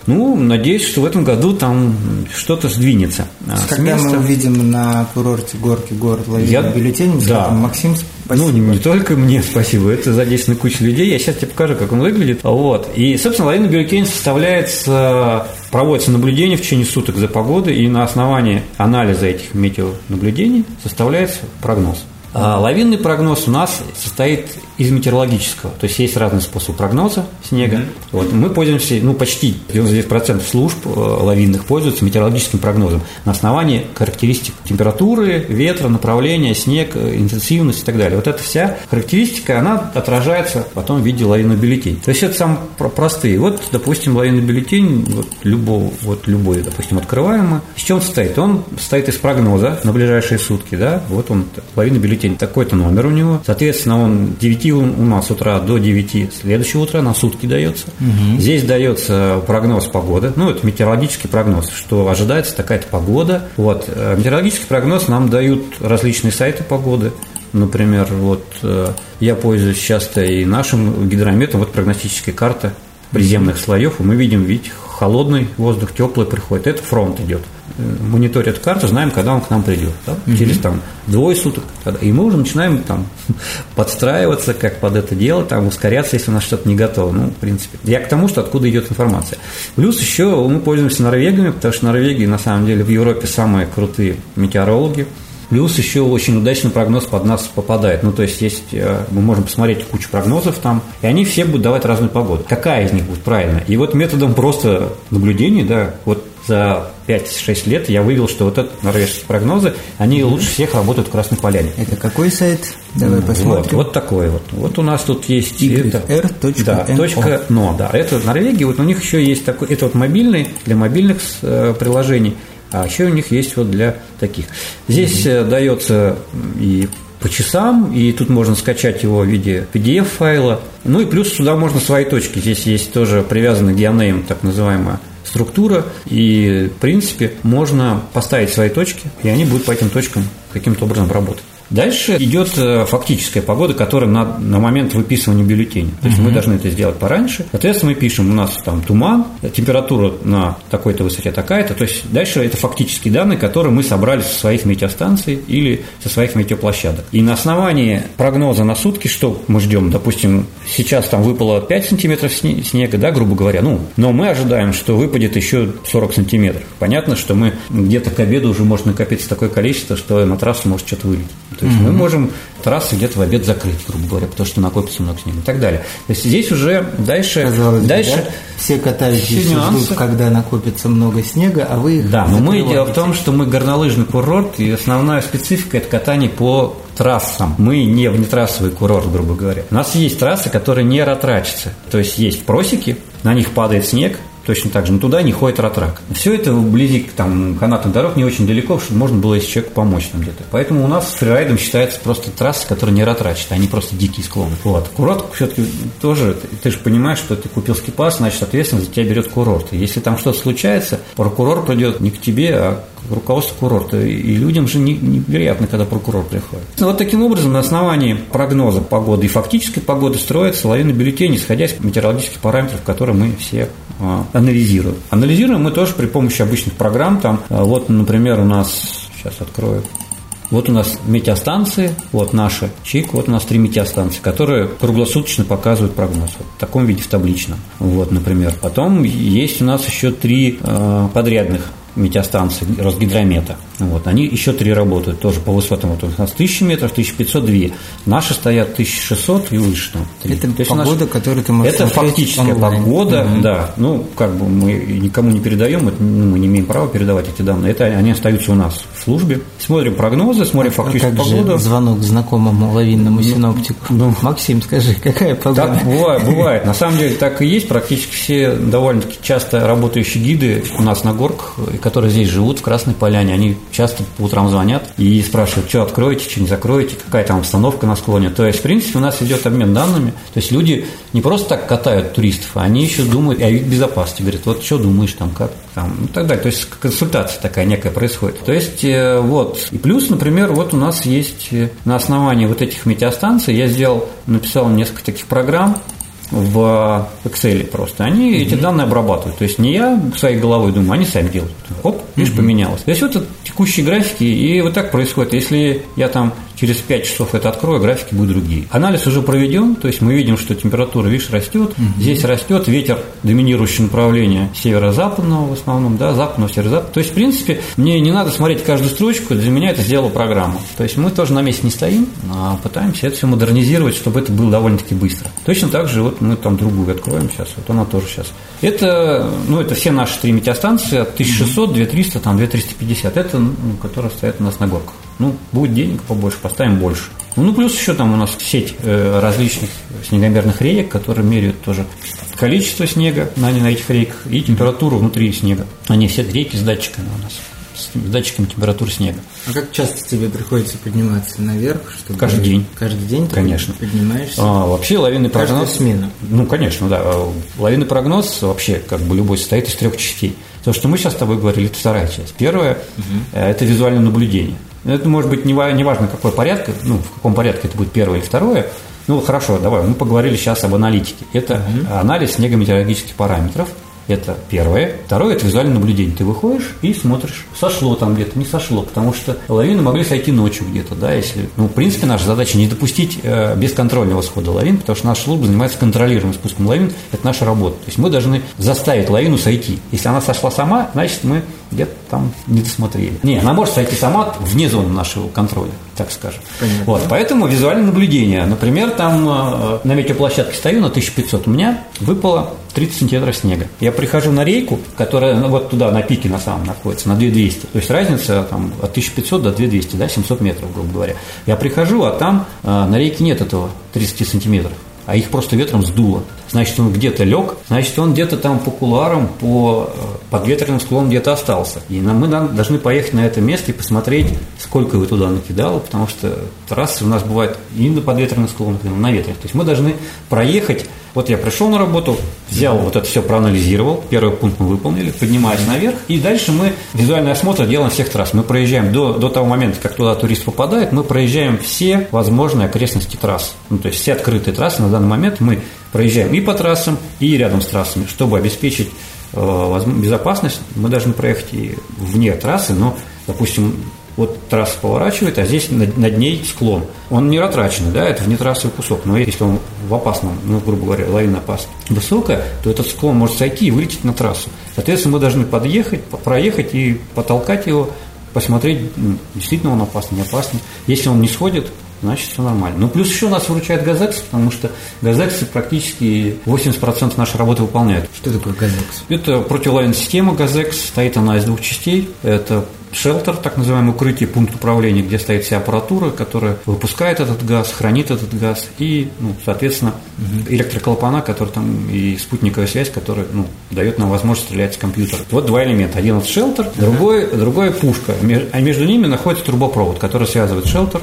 Ну, надеюсь, что в этом году там что-то сдвинется. А, когда мы увидим на курорте горки город Я... бюллетень, да. Максим, спасибо. Ну, не только мне спасибо, это задействовано куча людей. Я сейчас тебе покажу, как он выглядит. Вот. И, собственно, лавинный бюллетень составляется, проводится наблюдение в течение суток за погодой, и на основании анализа этих метеонаблюдений составляется прогноз. А лавинный прогноз у нас состоит из метеорологического. То есть есть разные способы прогноза снега. Mm-hmm. Вот, мы пользуемся, ну, почти 99% служб э, лавинных пользуются метеорологическим прогнозом на основании характеристик температуры, ветра, направления, снег, э, интенсивность и так далее. Вот эта вся характеристика, она отражается потом в виде лавинного. То есть это самые простые. Вот, допустим, лавинный бюллетень, вот, любого, вот любой, допустим, открываемый. С чем он состоит? Он состоит из прогноза на ближайшие сутки, да, вот он, лавинный бюллетень, такой-то номер у него. Соответственно, он 9 у нас утра до 9 следующего утра на сутки дается. Угу. Здесь дается прогноз погоды, ну, это метеорологический прогноз, что ожидается такая-то погода. Вот. Э, метеорологический прогноз нам дают различные сайты погоды. Например, вот э, я пользуюсь часто и нашим гидрометом, вот прогностическая карта приземных слоев, и мы видим, ведь холодный воздух, теплый приходит. Это фронт идет. Э, мониторят карту, знаем, когда он к нам придет. Да? Угу. Через там двое суток. И мы уже начинаем там подстраиваться, как под это дело, там ускоряться, если у нас что-то не готово. Ну, в принципе. Я к тому, что откуда идет информация. Плюс еще мы пользуемся норвегами, потому что Норвегии на самом деле в Европе самые крутые метеорологи. Плюс еще очень удачный прогноз под нас попадает. Ну, то есть, есть э, мы можем посмотреть кучу прогнозов там, и они все будут давать разную погоду. Какая из них будет правильная? И вот методом просто наблюдений, да, вот за 5-6 лет я вывел, что вот это норвежские прогнозы, они mm-hmm. лучше всех работают в Красной Поляне. Это какой сайт? Давай mm-hmm. посмотрим. Вот, вот такой вот. Вот у нас тут есть это, да, точка .no, да. Это Норвегия, вот у них еще есть такой, это вот мобильный, для мобильных э, приложений, а еще у них есть вот для таких. Здесь mm-hmm. дается и по часам, и тут можно скачать его в виде PDF-файла. Ну и плюс сюда можно свои точки. Здесь есть тоже привязанный geoname, так называемая структура, и, в принципе, можно поставить свои точки, и они будут по этим точкам каким-то образом работать. Дальше идет э, фактическая погода, которая на, на момент выписывания бюллетеня. То есть угу. мы должны это сделать пораньше. Соответственно, мы пишем, у нас там туман, температура на такой-то высоте такая-то. То есть дальше это фактические данные, которые мы собрали со своих метеостанций или со своих метеоплощадок. И на основании прогноза на сутки, что мы ждем, допустим, сейчас там выпало 5 сантиметров снега, да, грубо говоря, ну, но мы ожидаем, что выпадет еще 40 сантиметров. Понятно, что мы где-то к обеду уже может накопиться такое количество, что на трассу может что-то вылететь. То есть mm-hmm. мы можем трассы где-то в обед закрыть, грубо говоря, потому что накопится много снега и так далее. То есть здесь уже дальше... Казалось дальше да? Все катаются ждут, когда накопится много снега, а вы их Да, но мы дело в том, что мы горнолыжный курорт, и основная специфика – это катание по трассам. Мы не внетрассовый курорт, грубо говоря. У нас есть трассы, которые не ратрачатся. То есть есть просеки, на них падает снег, точно так же, но туда не ходит ратрак. Все это вблизи там, канатных дорог не очень далеко, чтобы можно было если человеку помочь там где-то. Поэтому у нас фрирайдом считается просто трасса, которая не ратрачит, они просто дикие склоны. Вот. Курорт все-таки тоже, ты же понимаешь, что ты купил скипас, значит, ответственность за тебя берет курорт. И если там что-то случается, прокурор придет не к тебе, а руководству курорта. И людям же неприятно, когда прокурор приходит. Вот таким образом, на основании прогноза погоды и фактической погоды строится лавина бюллетень, исходя из метеорологических параметров, которые мы все а, анализируем. Анализируем мы тоже при помощи обычных программ. Там, а, вот, например, у нас, сейчас открою, вот у нас метеостанции, вот наша ЧИК, вот у нас три метеостанции, которые круглосуточно показывают прогноз. Вот в таком виде, в табличном. Вот, например. Потом есть у нас еще три э, подрядных метеостанции Росгидромета. Вот, они еще три работают, тоже по высотам. Вот у нас 1000 метров, 1500, 2. Наши стоят 1600 и выше. Там, 3. Это То погода, наш... которую ты можешь Это фактическая онлайн. погода, угу. да. Ну, как бы мы никому не передаем, ну, мы не имеем права передавать эти данные. Это они остаются у нас в службе. Смотрим прогнозы, смотрим а фактическую как погоду. Же звонок знакомому лавинному ну, синоптику. Ну, Максим, скажи, какая погода? Так бывает, бывает. На самом деле так и есть. Практически все довольно-таки часто работающие гиды у нас на горках, которые здесь живут, в Красной Поляне, они часто по утрам звонят и спрашивают, что откроете, что не закроете, какая там обстановка на склоне. То есть, в принципе, у нас идет обмен данными. То есть, люди не просто так катают туристов, а они еще думают о их безопасности. Говорят, вот что думаешь там, как там, и так далее. То есть, консультация такая некая происходит. То есть, э, вот. И плюс, например, вот у нас есть э, на основании вот этих метеостанций, я сделал, написал несколько таких программ, в Excel просто. Они mm-hmm. эти данные обрабатывают. То есть не я своей головой думаю, они сами делают. Оп, видишь, mm-hmm. поменялось. То есть вот это текущие графики, и вот так происходит. Если я там через 5 часов это открою, графики будут другие. Анализ уже проведен, то есть мы видим, что температура, видишь, растет. Угу. Здесь растет ветер доминирующего направления северо-западного в основном, да, западного, северо-западного. То есть, в принципе, мне не надо смотреть каждую строчку, для меня это сделала программа. То есть мы тоже на месте не стоим, а пытаемся это все модернизировать, чтобы это было довольно-таки быстро. Точно так же вот мы там другую откроем сейчас, вот она тоже сейчас. Это, ну, это все наши три метеостанции от 1600, 2300, там 2350, это, ну, которые стоят у нас на горках. Ну, будет денег побольше, поставим больше. Ну, плюс еще там у нас сеть э, различных снегомерных реек, которые меряют тоже количество снега на, на этих рейках и температуру внутри снега. Они все реки с датчиками у нас с датчиком температуры снега. А как часто тебе приходится подниматься наверх? Чтобы каждый день. Каждый день ты конечно. поднимаешься? А, вообще лавинный прогноз... Смену? Ну, конечно, да. Лавинный прогноз вообще как бы любой состоит из трех частей. То, что мы сейчас с тобой говорили, это вторая часть. Первая угу. – это визуальное наблюдение. Это может быть не, важно, какой порядок, ну, в каком порядке это будет первое или второе. Ну, хорошо, давай, мы поговорили сейчас об аналитике. Это угу. анализ снегометеорологических параметров – это первое. Второе – это визуальное наблюдение. Ты выходишь и смотришь, сошло там где-то, не сошло, потому что лавины могли сойти ночью где-то, да, если… Ну, в принципе, наша задача не допустить э, бесконтрольного схода лавин, потому что наша служба занимается контролируемым спуском лавин, это наша работа. То есть мы должны заставить лавину сойти. Если она сошла сама, значит, мы где-то там не досмотрели. Не, она может сойти сама вне зоны нашего контроля, так скажем. Понятно. Вот, поэтому визуальное наблюдение. Например, там э, на метеоплощадке стою на 1500, у меня выпало 30 сантиметров снега. Я прихожу на рейку, которая ну, вот туда, на пике на самом находится, на 2200. То есть разница там, от 1500 до 2200, да, 700 метров, грубо говоря. Я прихожу, а там э, на рейке нет этого 30 сантиметров а их просто ветром сдуло. Значит, он где-то лег, значит, он где-то там по куларам, по э, подветренным склонам где-то остался. И нам, мы должны поехать на это место и посмотреть, сколько его туда накидало, потому что трассы у нас бывают и на подветренных склонах, и на ветрах. То есть мы должны проехать вот я пришел на работу, взял вот это все, проанализировал, первый пункт мы выполнили, поднимаюсь наверх, и дальше мы визуальный осмотр делаем всех трасс. Мы проезжаем до, до того момента, как туда турист попадает, мы проезжаем все возможные окрестности трасс. Ну, то есть все открытые трассы на данный момент мы проезжаем и по трассам, и рядом с трассами, чтобы обеспечить э, безопасность. Мы должны проехать и вне трассы, но, допустим, вот трасса поворачивает, а здесь над, над ней склон. Он не ратраченный, да, это внетрассовый кусок, но если он в опасном, ну, грубо говоря, лавина опасна, высокая, то этот склон может сойти и вылететь на трассу. Соответственно, мы должны подъехать, проехать и потолкать его, посмотреть, действительно он опасный, не опасный. Если он не сходит, значит все нормально. Ну, плюс еще нас выручает Газекс, потому что Газекс практически 80% нашей работы выполняют. Что такое Газекс? Это противолавинная система Газекс, стоит она из двух частей. Это шелтер, так называемый укрытие, пункт управления, где стоит вся аппаратура, которая выпускает этот газ, хранит этот газ и, ну, соответственно, угу. электроклапана, который там и спутниковая связь, которая ну, дает нам возможность стрелять с компьютера. Вот два элемента. Один это шелтер, другой, другой пушка. А между ними находится трубопровод, который связывает шелтер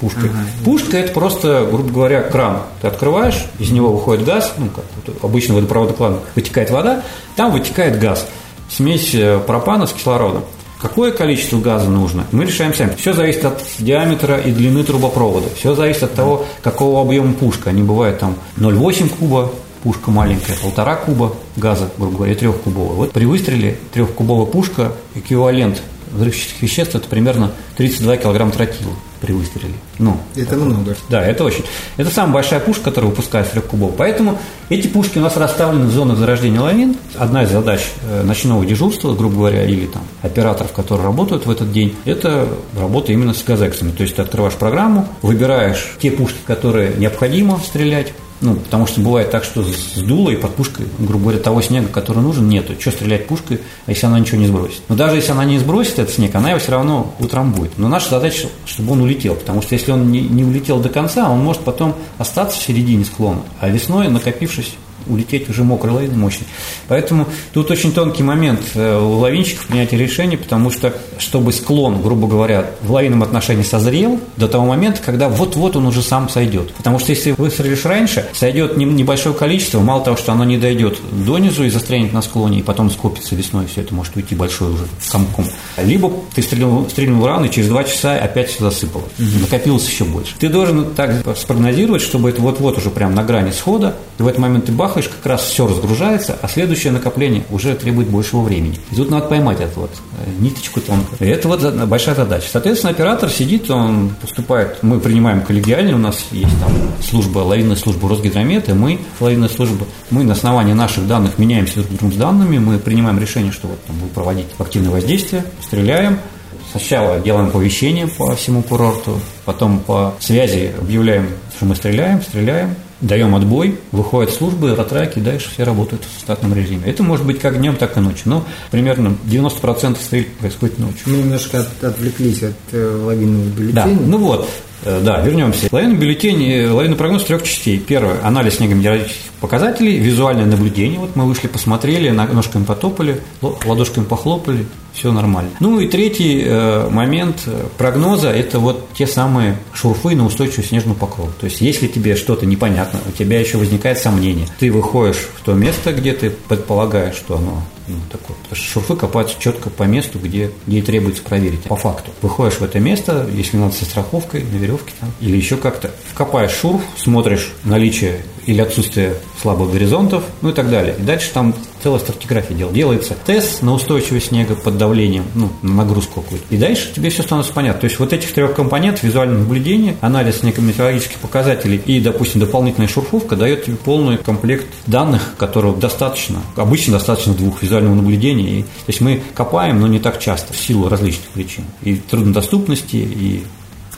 пушкой. Ага. Пушка это просто, грубо говоря, кран. Ты открываешь, из него выходит газ, ну как вот обычно водопроводный кран вытекает вода, там вытекает газ. Смесь э, пропана с кислородом. Какое количество газа нужно, мы решаем сами. Все зависит от диаметра и длины трубопровода. Все зависит от того, какого объема пушка. Они бывают там 0,8 куба, пушка маленькая, полтора куба газа, грубо говоря, трехкубовая. Вот при выстреле трехкубовая пушка эквивалент взрывчатых веществ это примерно 32 килограмм тротила при выстреле. Ну, это много. Да, это очень. Это самая большая пушка, которая выпускает трех кубов. Поэтому эти пушки у нас расставлены в зонах зарождения лавин. Одна из задач э, ночного дежурства, грубо говоря, или там операторов, которые работают в этот день, это работа именно с газексами. То есть ты открываешь программу, выбираешь те пушки, которые необходимо стрелять, ну, потому что бывает так, что сдуло и под пушкой, грубо говоря, того снега, который нужен, нету. Что стрелять пушкой, если она ничего не сбросит? Но даже если она не сбросит этот снег, она его все равно утром будет. Но наша задача, чтобы он улетел, потому что если он не, не улетел до конца, он может потом остаться в середине склона, а весной, накопившись улететь уже мокрой лавиной мощной. Поэтому тут очень тонкий момент э, у лавинщиков принятия решения, потому что, чтобы склон, грубо говоря, в лавинном отношении созрел до того момента, когда вот-вот он уже сам сойдет. Потому что если выстрелишь раньше, сойдет небольшое количество, мало того, что оно не дойдет донизу и застрянет на склоне, и потом скопится весной, все это может уйти большой уже комком. Либо ты стрельнул, стрельнул рано, и через два часа опять все засыпало. Угу. Накопилось еще больше. Ты должен так спрогнозировать, чтобы это вот-вот уже прям на грани схода, и в этот момент ты бах, бахаешь, как раз все разгружается, а следующее накопление уже требует большего времени. И тут надо поймать эту вот э, ниточку тонкую. И это вот большая задача. Соответственно, оператор сидит, он поступает, мы принимаем коллегиально, у нас есть там служба, лавинная служба Росгидромета, мы, лавинная служба, мы на основании наших данных меняемся друг другом с данными, мы принимаем решение, что вот там будем проводить активное воздействие, стреляем, Сначала делаем оповещение по всему курорту, потом по связи объявляем, что мы стреляем, стреляем, даем отбой, выходят службы, ратраки, дальше все работают в штатном режиме. Это может быть как днем, так и ночью. Но примерно 90% стрельб происходит ночью. Мы немножко от, отвлеклись от э, лавинного бюллетеня. Да, ну вот, э, да, вернемся. Лавинный бюллетень, э, лавинный прогноз трех частей. Первое – анализ снегометеорологических показателей, визуальное наблюдение. Вот мы вышли, посмотрели, ножками потопали, ладошками похлопали, все нормально. Ну и третий э, момент э, прогноза – это вот те самые шурфы на устойчивую снежную покрову. То есть, если тебе что-то непонятно, у тебя еще возникает сомнение, ты выходишь в то место, где ты предполагаешь, что оно ну, такое. Потому что шурфы копаются четко по месту, где, где требуется проверить. По факту. Выходишь в это место, если надо со страховкой, на веревке там, или еще как-то. Копаешь шурф, смотришь наличие или отсутствие слабых горизонтов, ну и так далее. И дальше там целая стратиграфия дел. Делается тест на устойчивость снега под давлением, ну, на нагрузку какую-то. И дальше тебе все становится понятно. То есть вот этих трех компонентов, визуальное наблюдение, анализ снегометеорологических показателей и, допустим, дополнительная шурфовка дает тебе полный комплект данных, которого достаточно, обычно достаточно двух визуального наблюдения. И, то есть мы копаем, но не так часто, в силу различных причин. И труднодоступности, и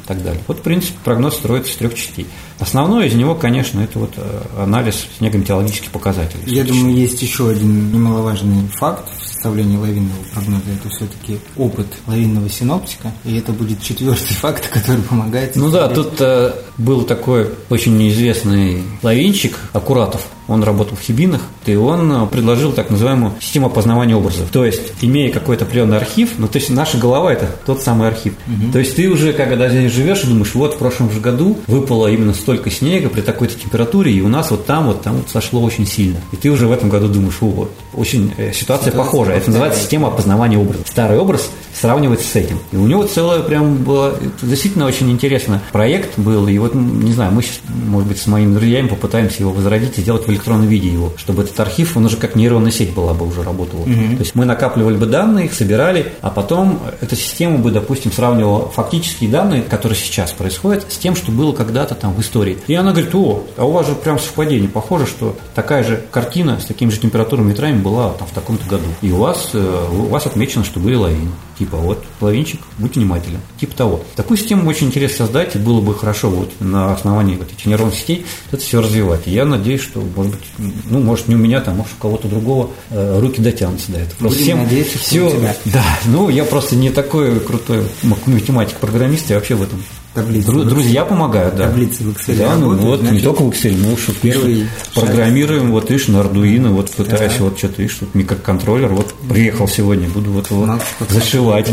так далее. Вот, в принципе, прогноз строится из трех частей. Основное из него, конечно, это вот э, анализ снегометеорологических показателей. Я думаю, есть еще один немаловажный факт в составлении лавинного прогноза. Это все-таки опыт лавинного синоптика. И это будет четвертый факт, который помогает. Ну да, тут э, был такой очень неизвестный лавинчик Аккуратов. Он работал в Хибинах, и он э, предложил так называемую систему опознавания образов. То есть, имея какой-то определенный архив, ну, то есть, наша голова – это тот самый архив. Угу. То есть, ты уже, когда здесь живешь, и думаешь, вот в прошлом же году выпало именно столько снега при такой-то температуре, и у нас вот там вот там вот сошло очень сильно. И ты уже в этом году думаешь, о, вот, очень э, ситуация, ситуация похожая. Это называется система опознавания образа. Старый образ сравнивать с этим. И у него целое прям было, действительно очень интересно проект был, и вот, не знаю, мы сейчас, может быть, с моими друзьями попытаемся его возродить и сделать в электронном виде его, чтобы этот архив, он уже как нейронная сеть была бы уже работала. Угу. То есть мы накапливали бы данные, их собирали, а потом эта система бы, допустим, сравнивала фактические данные, которые сейчас происходят, с тем, что было когда-то там в истории. И она говорит, о, а у вас же прям совпадение. Похоже, что такая же картина с такими же температурами ветрами была там в таком-то году. И у вас, э, у вас отмечено, что были лавины. Типа, вот, лавинчик, будь внимателен. Типа того. Такую систему очень интересно создать, и было бы хорошо вот на основании вот этих нейронных сетей это все развивать. И я надеюсь, что, может быть, ну, может, не у меня, там, может, у кого-то другого э, руки дотянутся до этого. Просто Будем всем, надеяться, все, у тебя. Да, ну, я просто не такой крутой математик-программист, я вообще в этом таблицы. Дру- друзья помогают, да. Таблицы в Excel Да, ну вот, значит, не только в Excel, мы уж первый программируем, вот видишь, на Arduino, вот пытаюсь, да. вот что-то, видишь, тут микроконтроллер, вот приехал сегодня, буду вот его зашивать.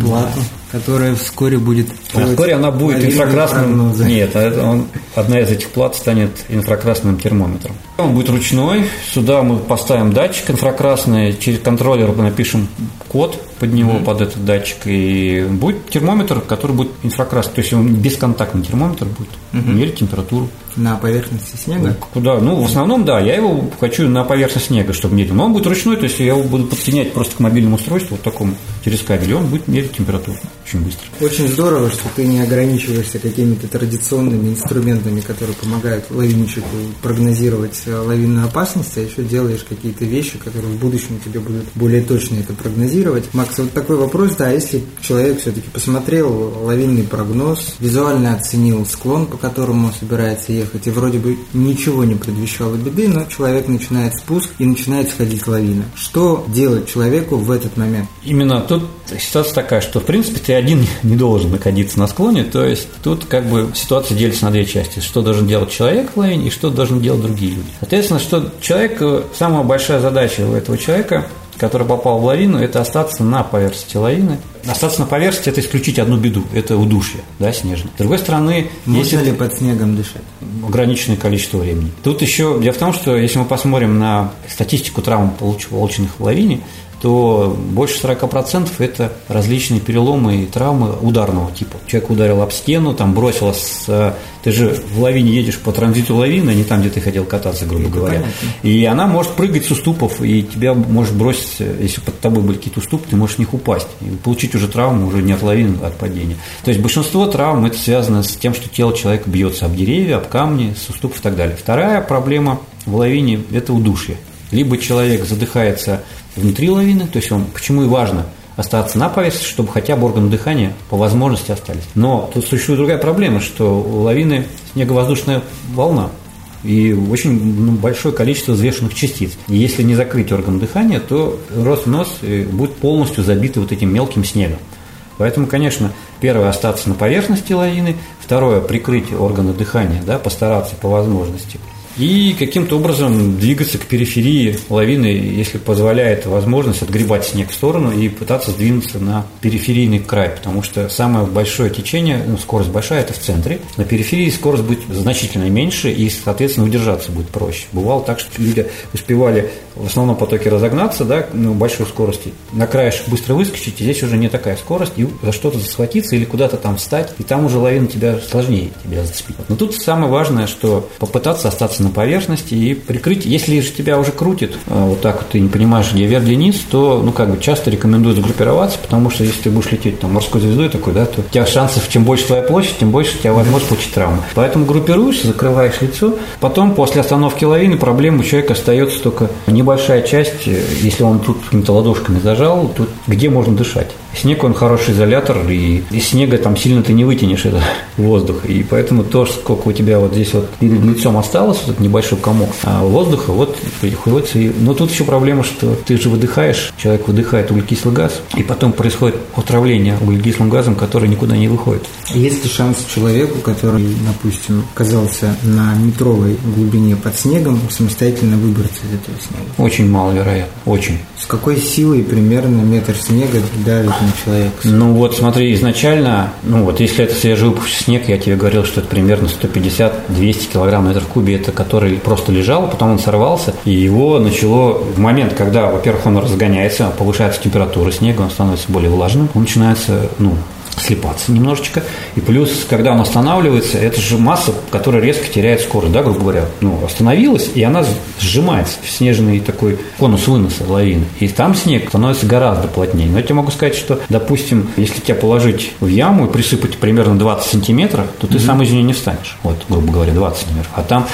Плату, которая вскоре будет... А вскоре она будет инфракрасным... Нет, а это он, одна из этих плат станет инфракрасным термометром. Он будет ручной, сюда мы поставим датчик инфракрасный, через контроллер напишем код под него, mm-hmm. под этот датчик, и будет термометр, который будет инфракрасный, то есть он бесконтактный термометр будет mm-hmm. мерить температуру. На поверхности снега? Куда? Ну, в основном, да, я его хочу на поверхность снега, чтобы мерить. Но он будет ручной, то есть я его буду подсоединять просто к мобильному устройству, вот такому, через кабель, и он будет мерить температуру очень быстро. Очень здорово, что ты не ограничиваешься какими-то традиционными инструментами, которые помогают лавинчику прогнозировать э, лавинную опасность, а еще делаешь какие-то вещи, которые в будущем тебе будут более точно это прогнозировать. Макс, вот такой вопрос, да, если человек все-таки посмотрел лавинный прогноз, визуально оценил склон, по которому он собирается ехать, ехать, и вроде бы ничего не предвещало беды, но человек начинает спуск и начинает сходить лавина. Что делать человеку в этот момент? Именно тут ситуация такая, что в принципе ты один не должен находиться на склоне, то есть тут как бы ситуация делится на две части. Что должен делать человек в лавине и что должны делать другие люди. Соответственно, что человек, самая большая задача у этого человека который попал в лавину, это остаться на поверхности лавины. Остаться на поверхности – это исключить одну беду – это удушье, да, снежное. С другой стороны… Можно ли под снегом дышать? Ограниченное количество времени. Тут еще дело в том, что если мы посмотрим на статистику травм, полученных в лавине, то больше 40% это различные переломы и травмы ударного типа. Человек ударил об стену, там бросилось, э, ты же в лавине едешь по транзиту лавины, а не там, где ты хотел кататься, грубо это говоря. Понятно. И она может прыгать с уступов, и тебя может бросить, если под тобой были какие-то уступы, ты можешь в них упасть и получить уже травму уже не от лавины, а от падения. То есть большинство травм это связано с тем, что тело человека бьется об деревья, об камни, с уступов и так далее. Вторая проблема в лавине – это удушье. Либо человек задыхается внутри лавины, то есть он, почему и важно остаться на поверхности, чтобы хотя бы органы дыхания по возможности остались. Но тут существует другая проблема, что у лавины снеговоздушная волна, и очень ну, большое количество взвешенных частиц. И если не закрыть орган дыхания, то рост нос э, будет полностью забитый вот этим мелким снегом. Поэтому, конечно, первое – остаться на поверхности лавины, второе – прикрыть органы дыхания, да, постараться по возможности – и каким-то образом двигаться к периферии лавины, если позволяет возможность отгребать снег в сторону и пытаться сдвинуться на периферийный край, потому что самое большое течение, ну, скорость большая, это в центре. На периферии скорость будет значительно меньше, и, соответственно, удержаться будет проще. Бывало так, что люди успевали в основном потоке разогнаться, да, на большой скорости, на краешек быстро выскочить, и здесь уже не такая скорость, и за что-то схватиться или куда-то там встать, и там уже лавина тебя сложнее тебя зацепить. Но тут самое важное, что попытаться остаться на поверхности и прикрыть. Если же тебя уже крутит, э, вот так вот ты не понимаешь, где вверх, где низ, то, ну, как бы часто рекомендую сгруппироваться, потому что если ты будешь лететь там морской звездой такой, да, то у тебя шансов, чем больше твоя площадь, тем больше у тебя возможность получить травму. Поэтому группируешься, закрываешь лицо, потом после остановки лавины проблема у человека остается только небольшая часть, э, если он тут какими-то ладошками зажал, тут где можно дышать. Снег, он хороший изолятор, и из снега там сильно ты не вытянешь этот воздух. И поэтому то, сколько у тебя вот здесь вот перед лицом осталось, вот этот небольшой комок а воздуха, вот приходится. И... Но тут еще проблема, что ты же выдыхаешь, человек выдыхает углекислый газ, и потом происходит отравление углекислым газом, который никуда не выходит. Есть ли шанс человеку, который, допустим, оказался на метровой глубине под снегом, самостоятельно выбраться из этого снега? Очень маловероятно, очень. С какой силой примерно метр снега давит на человека? Ну вот смотри, изначально, ну вот если это свежевыпавший снег, я тебе говорил, что это примерно 150-200 килограмм метр в кубе, это который просто лежал, потом он сорвался, и его начало в момент, когда, во-первых, он разгоняется, повышается температура снега, он становится более влажным, он начинается, ну, слепаться немножечко. И плюс, когда он останавливается, это же масса, которая резко теряет скорость, да, грубо говоря. Ну, остановилась, и она сжимается в снежный такой конус выноса лавины. И там снег становится гораздо плотнее. Но я тебе могу сказать, что, допустим, если тебя положить в яму и присыпать примерно 20 сантиметров, то ты mm-hmm. сам из нее не встанешь. Вот, грубо говоря, 20 сантиметров. А там,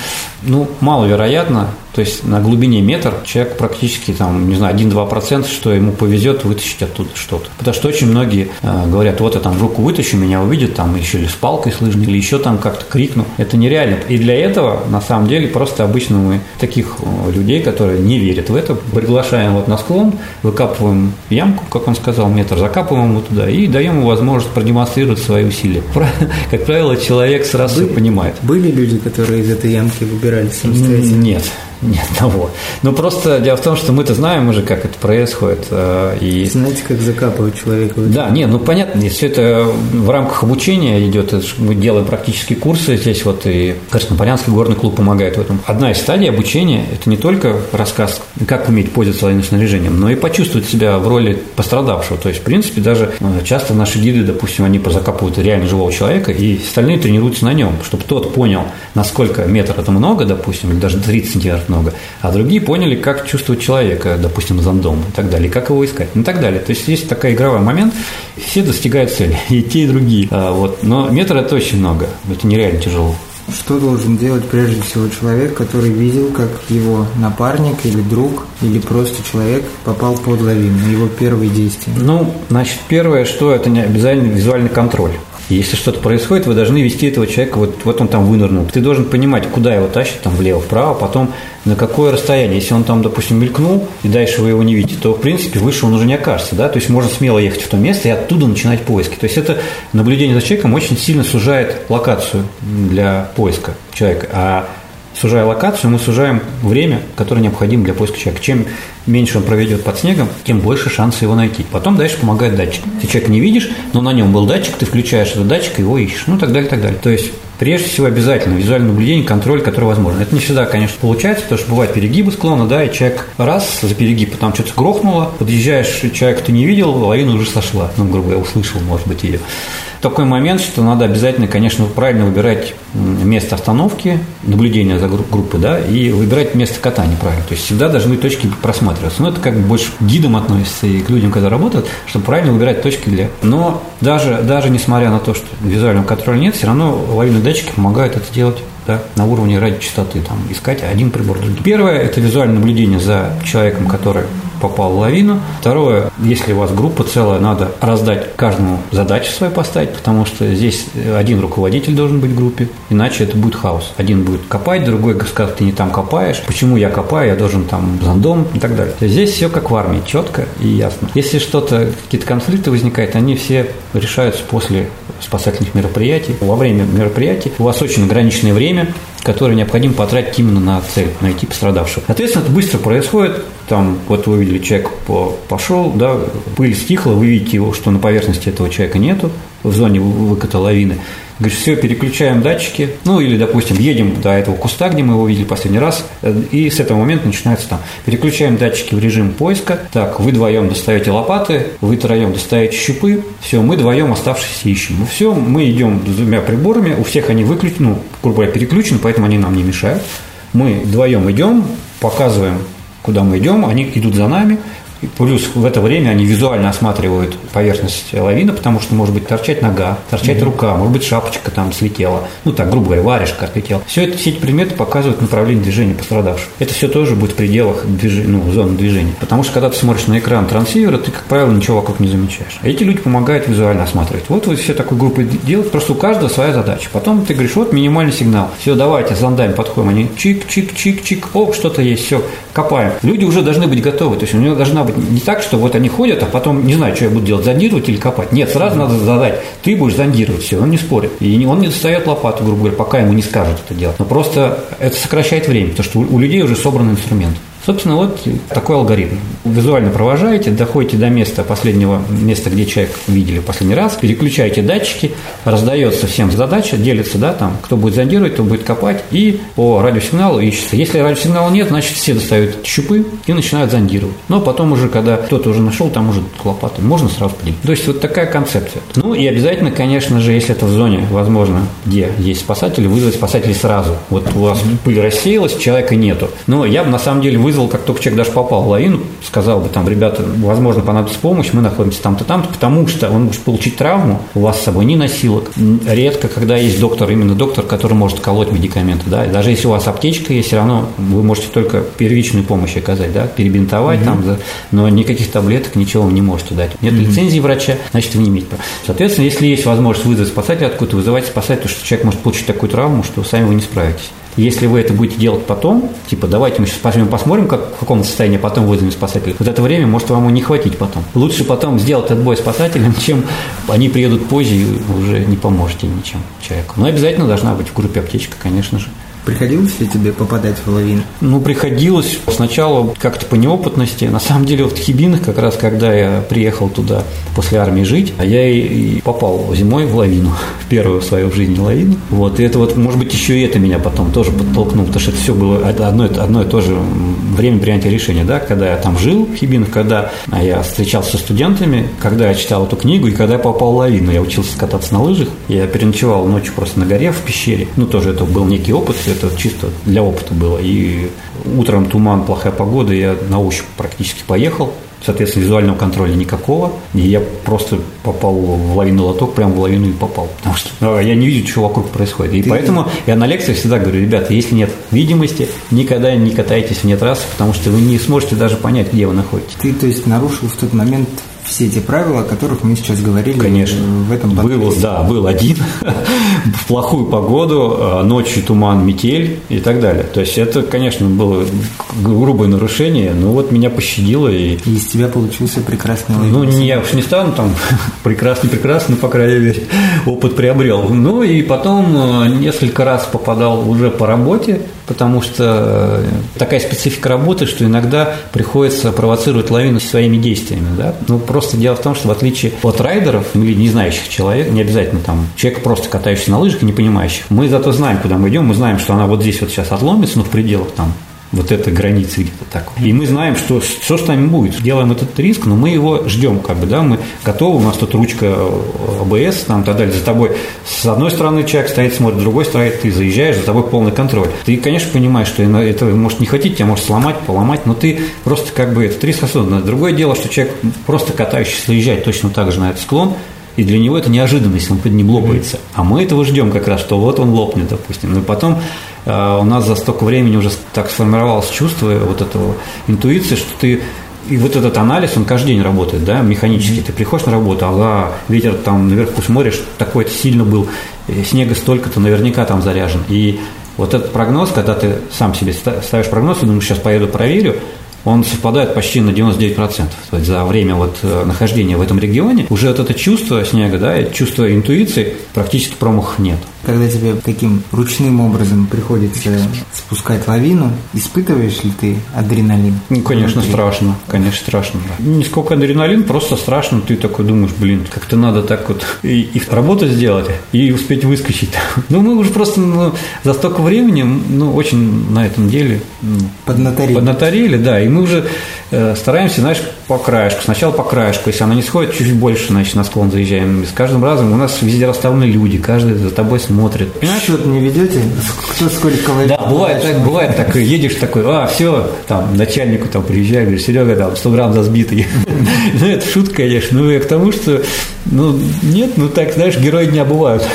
ну, маловероятно, То есть на глубине метр человек практически, там, не знаю, 1-2%, что ему повезет вытащить оттуда что-то. Потому что очень многие э, говорят, вот я там руку вытащу, меня увидят, там еще или с палкой слышно, или еще там как-то крикну. Это нереально. И для этого, на самом деле, просто обычно мы таких э, людей, которые не верят в это, приглашаем вот на склон, выкапываем ямку, как он сказал, метр, закапываем его туда и даем ему возможность продемонстрировать свои усилия. Как правило, человек сразу Были, понимает. Были люди, которые из этой ямки выбирались самостоятельно? Нет, ни одного. Но просто дело в том, что мы-то знаем уже, как это происходит. э, И... Знаете, как закапывать человека? Да, нет, ну понятно, все это в рамках обучения идет, мы делаем практические курсы здесь, вот и Краснополянский горный клуб помогает в этом. Одна из стадий обучения – это не только рассказ, как уметь пользоваться военным снаряжением, но и почувствовать себя в роли пострадавшего. То есть, в принципе, даже э, часто наши гиды, допустим, они позакапывают реально живого человека, и остальные тренируются на нем, чтобы тот понял, насколько метр это много, допустим, или даже 30 сантиметров много, а другие поняли, как чувствовать человека, допустим, зондом и так далее, как его искать, ну и так далее. То есть есть такой игровой момент, все достигают цели, и те, и другие. А, вот. Но метр это очень много, это нереально тяжело. Что должен делать прежде всего человек, который видел, как его напарник или друг, или просто человек попал под лавину, его первые действия? Ну, значит, первое, что это не обязательно визуальный контроль. Если что-то происходит, вы должны вести этого человека, вот, вот он там вынырнул. Ты должен понимать, куда его тащит, там влево, вправо, потом на какое расстояние. Если он там, допустим, мелькнул, и дальше вы его не видите, то, в принципе, выше он уже не окажется. Да? То есть можно смело ехать в то место и оттуда начинать поиски. То есть это наблюдение за человеком очень сильно сужает локацию для поиска человека. А сужая локацию, мы сужаем время, которое необходимо для поиска человека. Чем меньше он проведет под снегом, тем больше шанса его найти. Потом дальше помогает датчик. Ты человека не видишь, но на нем был датчик, ты включаешь этот датчик его ищешь. Ну, так далее, так далее. То есть Прежде всего обязательно визуальное наблюдение, контроль, который возможен. Это не всегда, конечно, получается, потому что бывают перегибы склона, да, и человек раз за перегиб, потом что-то грохнуло, подъезжаешь, человек ты не видел, лавина уже сошла, ну, грубо говоря, услышал, может быть, ее. Такой момент, что надо обязательно, конечно, правильно выбирать место остановки, наблюдения за группой, да, и выбирать место катания правильно. То есть всегда должны точки просматриваться. Но это как бы больше к гидам относится и к людям, которые работают, чтобы правильно выбирать точки для... Но даже, даже несмотря на то, что визуального контроля нет, все равно лавинные датчики помогают это делать да, на уровне радиочастоты, там, искать один прибор. Первое – это визуальное наблюдение за человеком, который попал в лавину. Второе, если у вас группа целая, надо раздать каждому задачу свою поставить, потому что здесь один руководитель должен быть в группе, иначе это будет хаос. Один будет копать, другой скажет, ты не там копаешь, почему я копаю, я должен там зондом и так далее. Здесь все как в армии, четко и ясно. Если что-то, какие-то конфликты возникают, они все решаются после спасательных мероприятий. Во время мероприятий у вас очень ограниченное время, которое необходимо потратить именно на цель, найти пострадавшего. Соответственно, это быстро происходит. Там, вот вы видели, человек пошел, да, пыль стихла, вы видите что на поверхности этого человека нету, в зоне выката лавины. Говорит, все, переключаем датчики, ну или, допустим, едем до этого куста, где мы его видели последний раз, и с этого момента начинается там. Переключаем датчики в режим поиска. Так, вы вдвоем достаете лопаты, вы втроем достаете щупы, все, мы вдвоем оставшиеся ищем. Ну все, мы идем с двумя приборами, у всех они выключены, ну, грубо говоря, переключены, поэтому они нам не мешают. Мы вдвоем идем, показываем, куда мы идем, они идут за нами, Плюс в это время они визуально осматривают поверхность лавины, потому что может быть торчать нога, торчать mm-hmm. рука, может быть шапочка там слетела, ну так, грубо говоря, варежка отлетела. Все, это, все эти предметы показывают направление движения пострадавшего. Это все тоже будет в пределах движ... ну, зоны движения. Потому что когда ты смотришь на экран трансивера, ты, как правило, ничего вокруг не замечаешь. А эти люди помогают визуально осматривать. Вот вы все такой группой делать, просто у каждого своя задача. Потом ты говоришь, вот минимальный сигнал. Все, давайте, зондами подходим. Они чик-чик-чик-чик, оп, что-то есть, все, копаем. Люди уже должны быть готовы. То есть у него должна быть не так, что вот они ходят, а потом не знаю, что я буду делать, зондировать или копать. Нет, сразу надо задать, ты будешь зондировать, все, он не спорит. И он не достает лопату, грубо говоря, пока ему не скажут это делать. Но просто это сокращает время, потому что у людей уже собран инструмент. Собственно, вот такой алгоритм. Визуально провожаете, доходите до места последнего места, где человек видели в последний раз, переключаете датчики, раздается всем задача, делится, да, там, кто будет зондировать, кто будет копать, и по радиосигналу ищется. Если радиосигнала нет, значит, все достают щупы и начинают зондировать. Но потом уже, когда кто-то уже нашел, там уже лопаты, можно сразу поделить. То есть, вот такая концепция. Ну, и обязательно, конечно же, если это в зоне, возможно, где есть спасатели, вызвать спасателей сразу. Вот у вас пыль рассеялась, человека нету. Но я бы, на самом деле, вызвал вызвал, как только человек даже попал в лавину, сказал бы там, ребята, возможно, понадобится помощь, мы находимся там-то, там-то, потому что он может получить травму, у вас с собой ни носилок. Редко, когда есть доктор, именно доктор, который может колоть медикаменты, да, даже если у вас аптечка есть, все равно вы можете только первичную помощь оказать, да, перебинтовать угу. там, но никаких таблеток, ничего вы не можете дать. Нет угу. лицензии врача, значит, вы не имеете права. Соответственно, если есть возможность вызвать спасателя откуда-то, вызывайте спасателя, потому что человек может получить такую травму, что сами вы не справитесь. Если вы это будете делать потом, типа давайте мы сейчас пожмем, посмотрим, как, в каком состоянии, потом вызовем спасателей, вот это время может вам и не хватить потом. Лучше потом сделать отбой спасателям, чем они приедут позже и уже не поможете ничем человеку. Но обязательно должна быть в группе аптечка, конечно же. Приходилось ли тебе попадать в лавину? Ну, приходилось. Сначала как-то по неопытности. На самом деле, в Хибинах, как раз когда я приехал туда после армии жить, а я и попал зимой в лавину, в первую свою в жизни лавину. Вот, и это вот, может быть, еще и это меня потом тоже подтолкнуло, потому что это все было одно, одно и то же время принятия решения, да, когда я там жил в Хибинах, когда я встречался со студентами, когда я читал эту книгу и когда я попал в лавину. Я учился кататься на лыжах, я переночевал ночью просто на горе в пещере. Ну, тоже это был некий опыт, это чисто для опыта было. И утром туман, плохая погода, я на ощупь практически поехал. Соответственно, визуального контроля никакого. И я просто попал в лавину лоток, прямо в лавину и попал. Потому что ну, я не вижу, что вокруг происходит. И Ты... поэтому я на лекциях всегда говорю, ребята, если нет видимости, никогда не катайтесь вне трассы, потому что вы не сможете даже понять, где вы находитесь. Ты, то есть, нарушил в тот момент все эти правила, о которых мы сейчас говорили Конечно. в этом подкасте. Был, да, был один в плохую погоду, а, ночью туман, метель и так далее. То есть это, конечно, было грубое нарушение, но вот меня пощадило. И, и из тебя получился прекрасный лайф. Ну, не, я уж не стану там прекрасный, прекрасный, по крайней мере, опыт приобрел. Ну и потом а, несколько раз попадал уже по работе, потому что э, такая специфика работы, что иногда приходится провоцировать лавину своими действиями. Да? Ну, просто дело в том, что в отличие от райдеров или не знающих человека, не обязательно там человек просто катающийся на лыжах и не понимающих, мы зато знаем, куда мы идем, мы знаем, что она вот здесь вот сейчас отломится, но в пределах там вот эта граница где-то так. И мы знаем, что что с нами будет. Делаем этот риск, но мы его ждем, как бы, да, мы готовы, у нас тут ручка э, АБС, там, так далее. За тобой с одной стороны человек стоит, смотрит, с другой стороны ты заезжаешь, за тобой полный контроль. Ты, конечно, понимаешь, что это может не хотеть, тебя может сломать, поломать, но ты просто как бы этот риск осознанно. Другое дело, что человек просто катающийся заезжает точно так же на этот склон, и для него это неожиданность, он под ним лопается. А мы этого ждем как раз, что вот он лопнет, допустим. И потом э, у нас за столько времени уже так сформировалось чувство вот этого интуиции, что ты и вот этот анализ, он каждый день работает, да, механически. Mm-hmm. Ты приходишь на работу, ага, ветер там наверху смотришь, такой-то сильно был, снега столько-то, наверняка там заряжен. И вот этот прогноз, когда ты сам себе ставишь прогноз и думаешь, сейчас поеду проверю, он совпадает почти на 99%. То есть за время вот э, нахождения в этом регионе уже вот это чувство снега, да, чувство интуиции практически промахов нет. Когда тебе таким ручным образом приходится спускать лавину, испытываешь ли ты адреналин? Ну, конечно, внутри? страшно. Конечно, страшно, да. Не сколько адреналин, просто страшно. Ты такой думаешь, блин, как-то надо так вот и, и работу сделать, и успеть выскочить. Ну, мы уже просто ну, за столько времени, ну, очень на этом деле ну, поднаторили. поднаторили, да, и мы уже э, стараемся, знаешь, по краешку. Сначала по краешку, если она не сходит, чуть больше, значит, на склон заезжаем. С каждым разом у нас везде расставлены люди, каждый за тобой смотрит. Понимаешь? Счет не ведете? Кто сколько калорий? Да, бывает так, бывает так, едешь такой, а, все, там, начальнику там приезжаю, говорю, Серега, там, 100 грамм за сбитый. Ну, это шутка, конечно, но я к тому, что, ну, нет, ну, так, знаешь, герои дня бывают.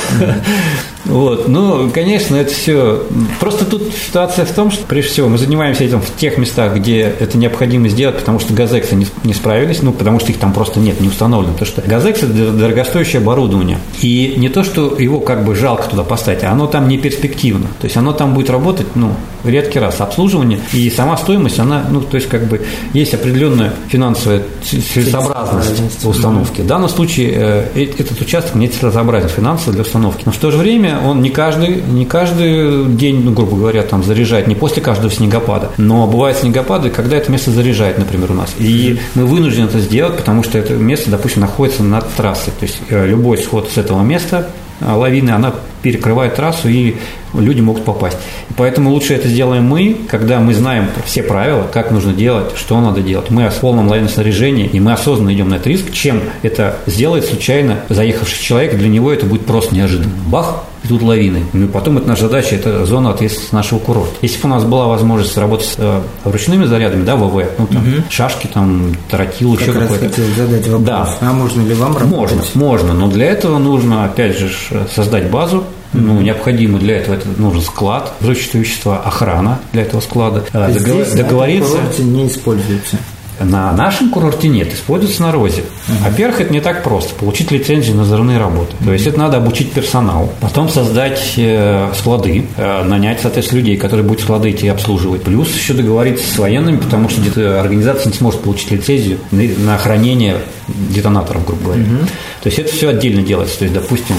Вот. Ну, конечно, это все. Просто тут ситуация в том, что прежде всего мы занимаемся этим в тех местах, где это необходимо сделать, потому что газексы не, не справились, ну, потому что их там просто нет, не установлено. Потому что газекс это дорогостоящее оборудование. И не то, что его как бы жалко туда поставить, а оно там не перспективно. То есть оно там будет работать, ну, редкий раз обслуживание, и сама стоимость, она, ну, то есть как бы есть определенная финансовая целесообразность установки. В данном случае э, этот участок не целесообразен финансово для установки. Но в то же время он не каждый, не каждый день, ну, грубо говоря, там заряжает, не после каждого снегопада, но бывают снегопады, когда это место заряжает, например, у нас. И мы вынуждены это сделать, потому что это место, допустим, находится над трассой. То есть э, любой сход с этого места э, лавины, она перекрывает трассу, и люди могут попасть. И поэтому лучше это сделаем мы, когда мы знаем все правила, как нужно делать, что надо делать. Мы в полном лавинном снаряжении, и мы осознанно идем на этот риск, чем это сделает случайно заехавший человек, для него это будет просто неожиданно. Бах, идут лавины. Ну и потом это наша задача, это зона ответственности нашего курорта. Если бы у нас была возможность работать с э, ручными зарядами, да, ВВ, ну там угу. шашки, там, тротил, еще какой-то. хотел задать вопрос. Да. А можно ли вам работать? Можно, можно, но для этого нужно, опять же, создать базу, ну, необходимо для этого это нужен склад, взрывчатые вещества, охрана для этого склада. Здесь договориться. не используется. На нашем курорте нет, используется на розе. Uh-huh. Во-первых, это не так просто. Получить лицензию на взрывные работы. То есть это надо обучить персонал, потом создать э, склады, э, нанять, соответственно, людей, которые будут склады эти обслуживать. Плюс еще договориться с военными, потому что где-то организация не сможет получить лицензию на хранение детонаторов, грубо говоря. Uh-huh. То есть это все отдельно делается. То есть, допустим,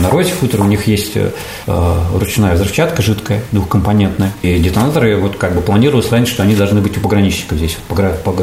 на розе хутор у них есть э, ручная взрывчатка жидкая, двухкомпонентная. И детонаторы вот как бы планировалось раньше, что они должны быть у пограничников здесь, по, по,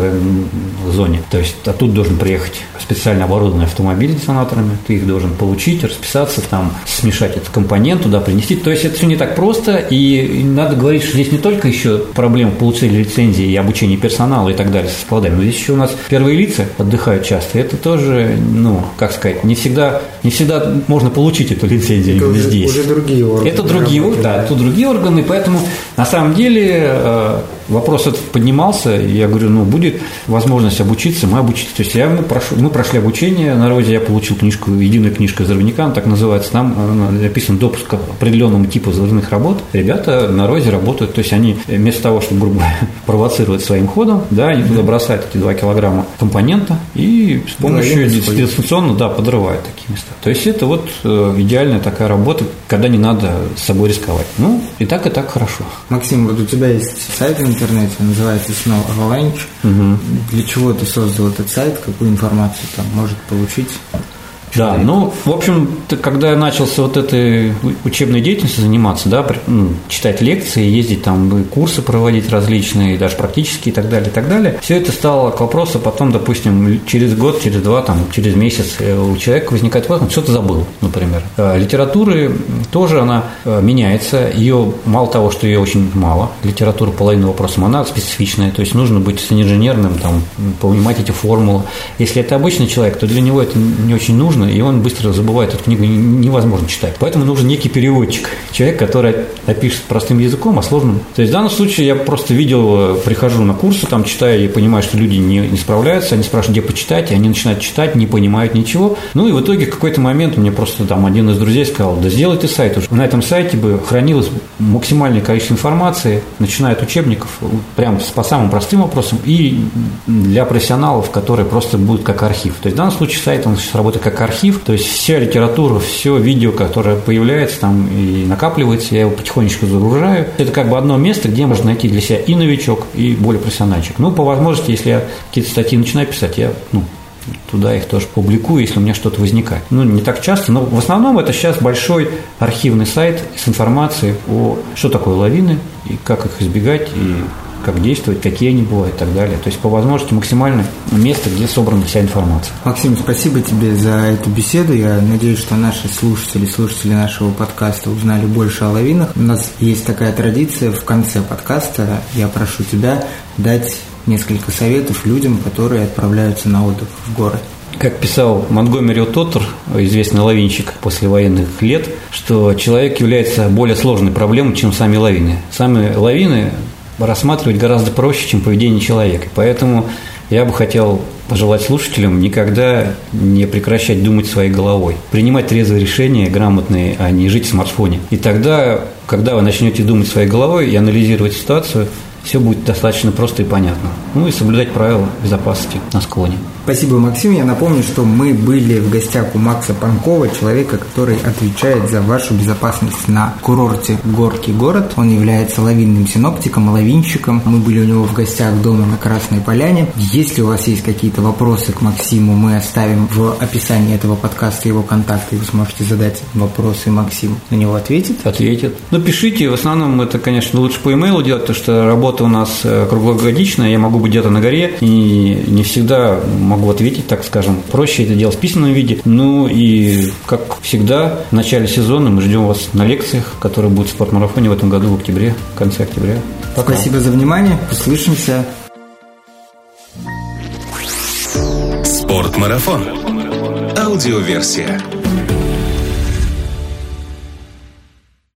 зоне. То есть оттуда должен приехать специально оборудованный автомобиль с детонаторами, ты их должен получить, расписаться, там, смешать этот компонент, туда принести. То есть это все не так просто, и надо говорить, что здесь не только еще проблема получения лицензии и обучения персонала и так далее со складами, но здесь еще у нас первые лица отдыхают часто. Это тоже, ну, как сказать, не всегда, не всегда можно получить эту лицензию это уже, здесь. Уже другие органы. Это другие, работают, да, да, тут другие органы, поэтому на самом деле э, вопрос этот поднимался, я говорю, ну, будет возможность обучиться, мы обучиться. То есть я, мы, прошу, мы прошли обучение на розе, я получил книжку, единую книжку взрывника, она так называется, там э, написан допуск к определенному типу взрывных работ. Ребята на розе работают, то есть они вместо того, чтобы, грубо говоря, провоцировать своим ходом, да, они туда бросают эти 2 килограмма компонента и с помощью дистанционно, да, подрывают такие места. То есть это вот э, идеальная такая работа, когда не надо с собой рисковать. Ну, и так, и так хорошо. Максим, вот у тебя есть сайт в интернете, называется Snow Avalanche. Угу. Для чего ты создал этот сайт, какую информацию там может получить? Да, ну, в общем, когда я начался вот этой учебной деятельностью заниматься, да, ну, читать лекции, ездить там, курсы проводить различные, даже практические и так далее, и так далее, все это стало к вопросу потом, допустим, через год, через два, там, через месяц э, у человека возникает вопрос, он что-то забыл, например. Э, литературы тоже она э, меняется, ее, мало того, что ее очень мало, литература половина вопросов, она специфичная, то есть нужно быть инженерным, там, понимать эти формулы. Если это обычный человек, то для него это не очень нужно, нужно, и он быстро забывает эту книгу, невозможно читать. Поэтому нужен некий переводчик, человек, который опишет простым языком, а сложным. То есть в данном случае я просто видел, прихожу на курсы, там читаю, и понимаю, что люди не, не справляются, они спрашивают, где почитать, и они начинают читать, не понимают ничего. Ну и в итоге в какой-то момент мне просто там один из друзей сказал, да сделай сайт уже. На этом сайте бы хранилось максимальное количество информации, начиная от учебников, прям по самым простым вопросам, и для профессионалов, которые просто будут как архив. То есть в данном случае сайт, он сейчас работает как архив, то есть вся литература, все видео, которое появляется там и накапливается, я его потихонечку загружаю. Это как бы одно место, где можно найти для себя и новичок, и более профессиональчик. Ну, по возможности, если я какие-то статьи начинаю писать, я ну, туда их тоже публикую, если у меня что-то возникает. Ну, не так часто, но в основном это сейчас большой архивный сайт с информацией о что такое лавины и как их избегать, и как действовать, какие они бывают и так далее. То есть по возможности максимально место, где собрана вся информация. Максим, спасибо тебе за эту беседу. Я надеюсь, что наши слушатели, слушатели нашего подкаста узнали больше о лавинах. У нас есть такая традиция в конце подкаста. Я прошу тебя дать несколько советов людям, которые отправляются на отдых в горы. Как писал Монгомери Тоттер, известный лавинщик после военных лет, что человек является более сложной проблемой, чем сами лавины. Сами лавины рассматривать гораздо проще, чем поведение человека. Поэтому я бы хотел пожелать слушателям никогда не прекращать думать своей головой, принимать трезвые решения, грамотные, а не жить в смартфоне. И тогда, когда вы начнете думать своей головой и анализировать ситуацию, все будет достаточно просто и понятно. Ну и соблюдать правила безопасности на склоне. Спасибо, Максим. Я напомню, что мы были в гостях у Макса Панкова, человека, который отвечает за вашу безопасность на курорте Горки город. Он является лавинным синоптиком, лавинщиком. Мы были у него в гостях дома на Красной Поляне. Если у вас есть какие-то вопросы к Максиму, мы оставим в описании этого подкаста его контакты, и вы сможете задать вопросы, Максим на него ответит. Ответит. Ну, пишите. В основном это, конечно, лучше по имейлу делать, потому что работа у нас э, круглогодичная. Я могу быть где-то на горе, и не всегда могу могу ответить, так скажем. Проще это делать в письменном виде. Ну и, как всегда, в начале сезона мы ждем вас на лекциях, которые будут в спортмарафоне в этом году в октябре, в конце октября. Пока. Спасибо за внимание. Услышимся. Спортмарафон. Аудиоверсия.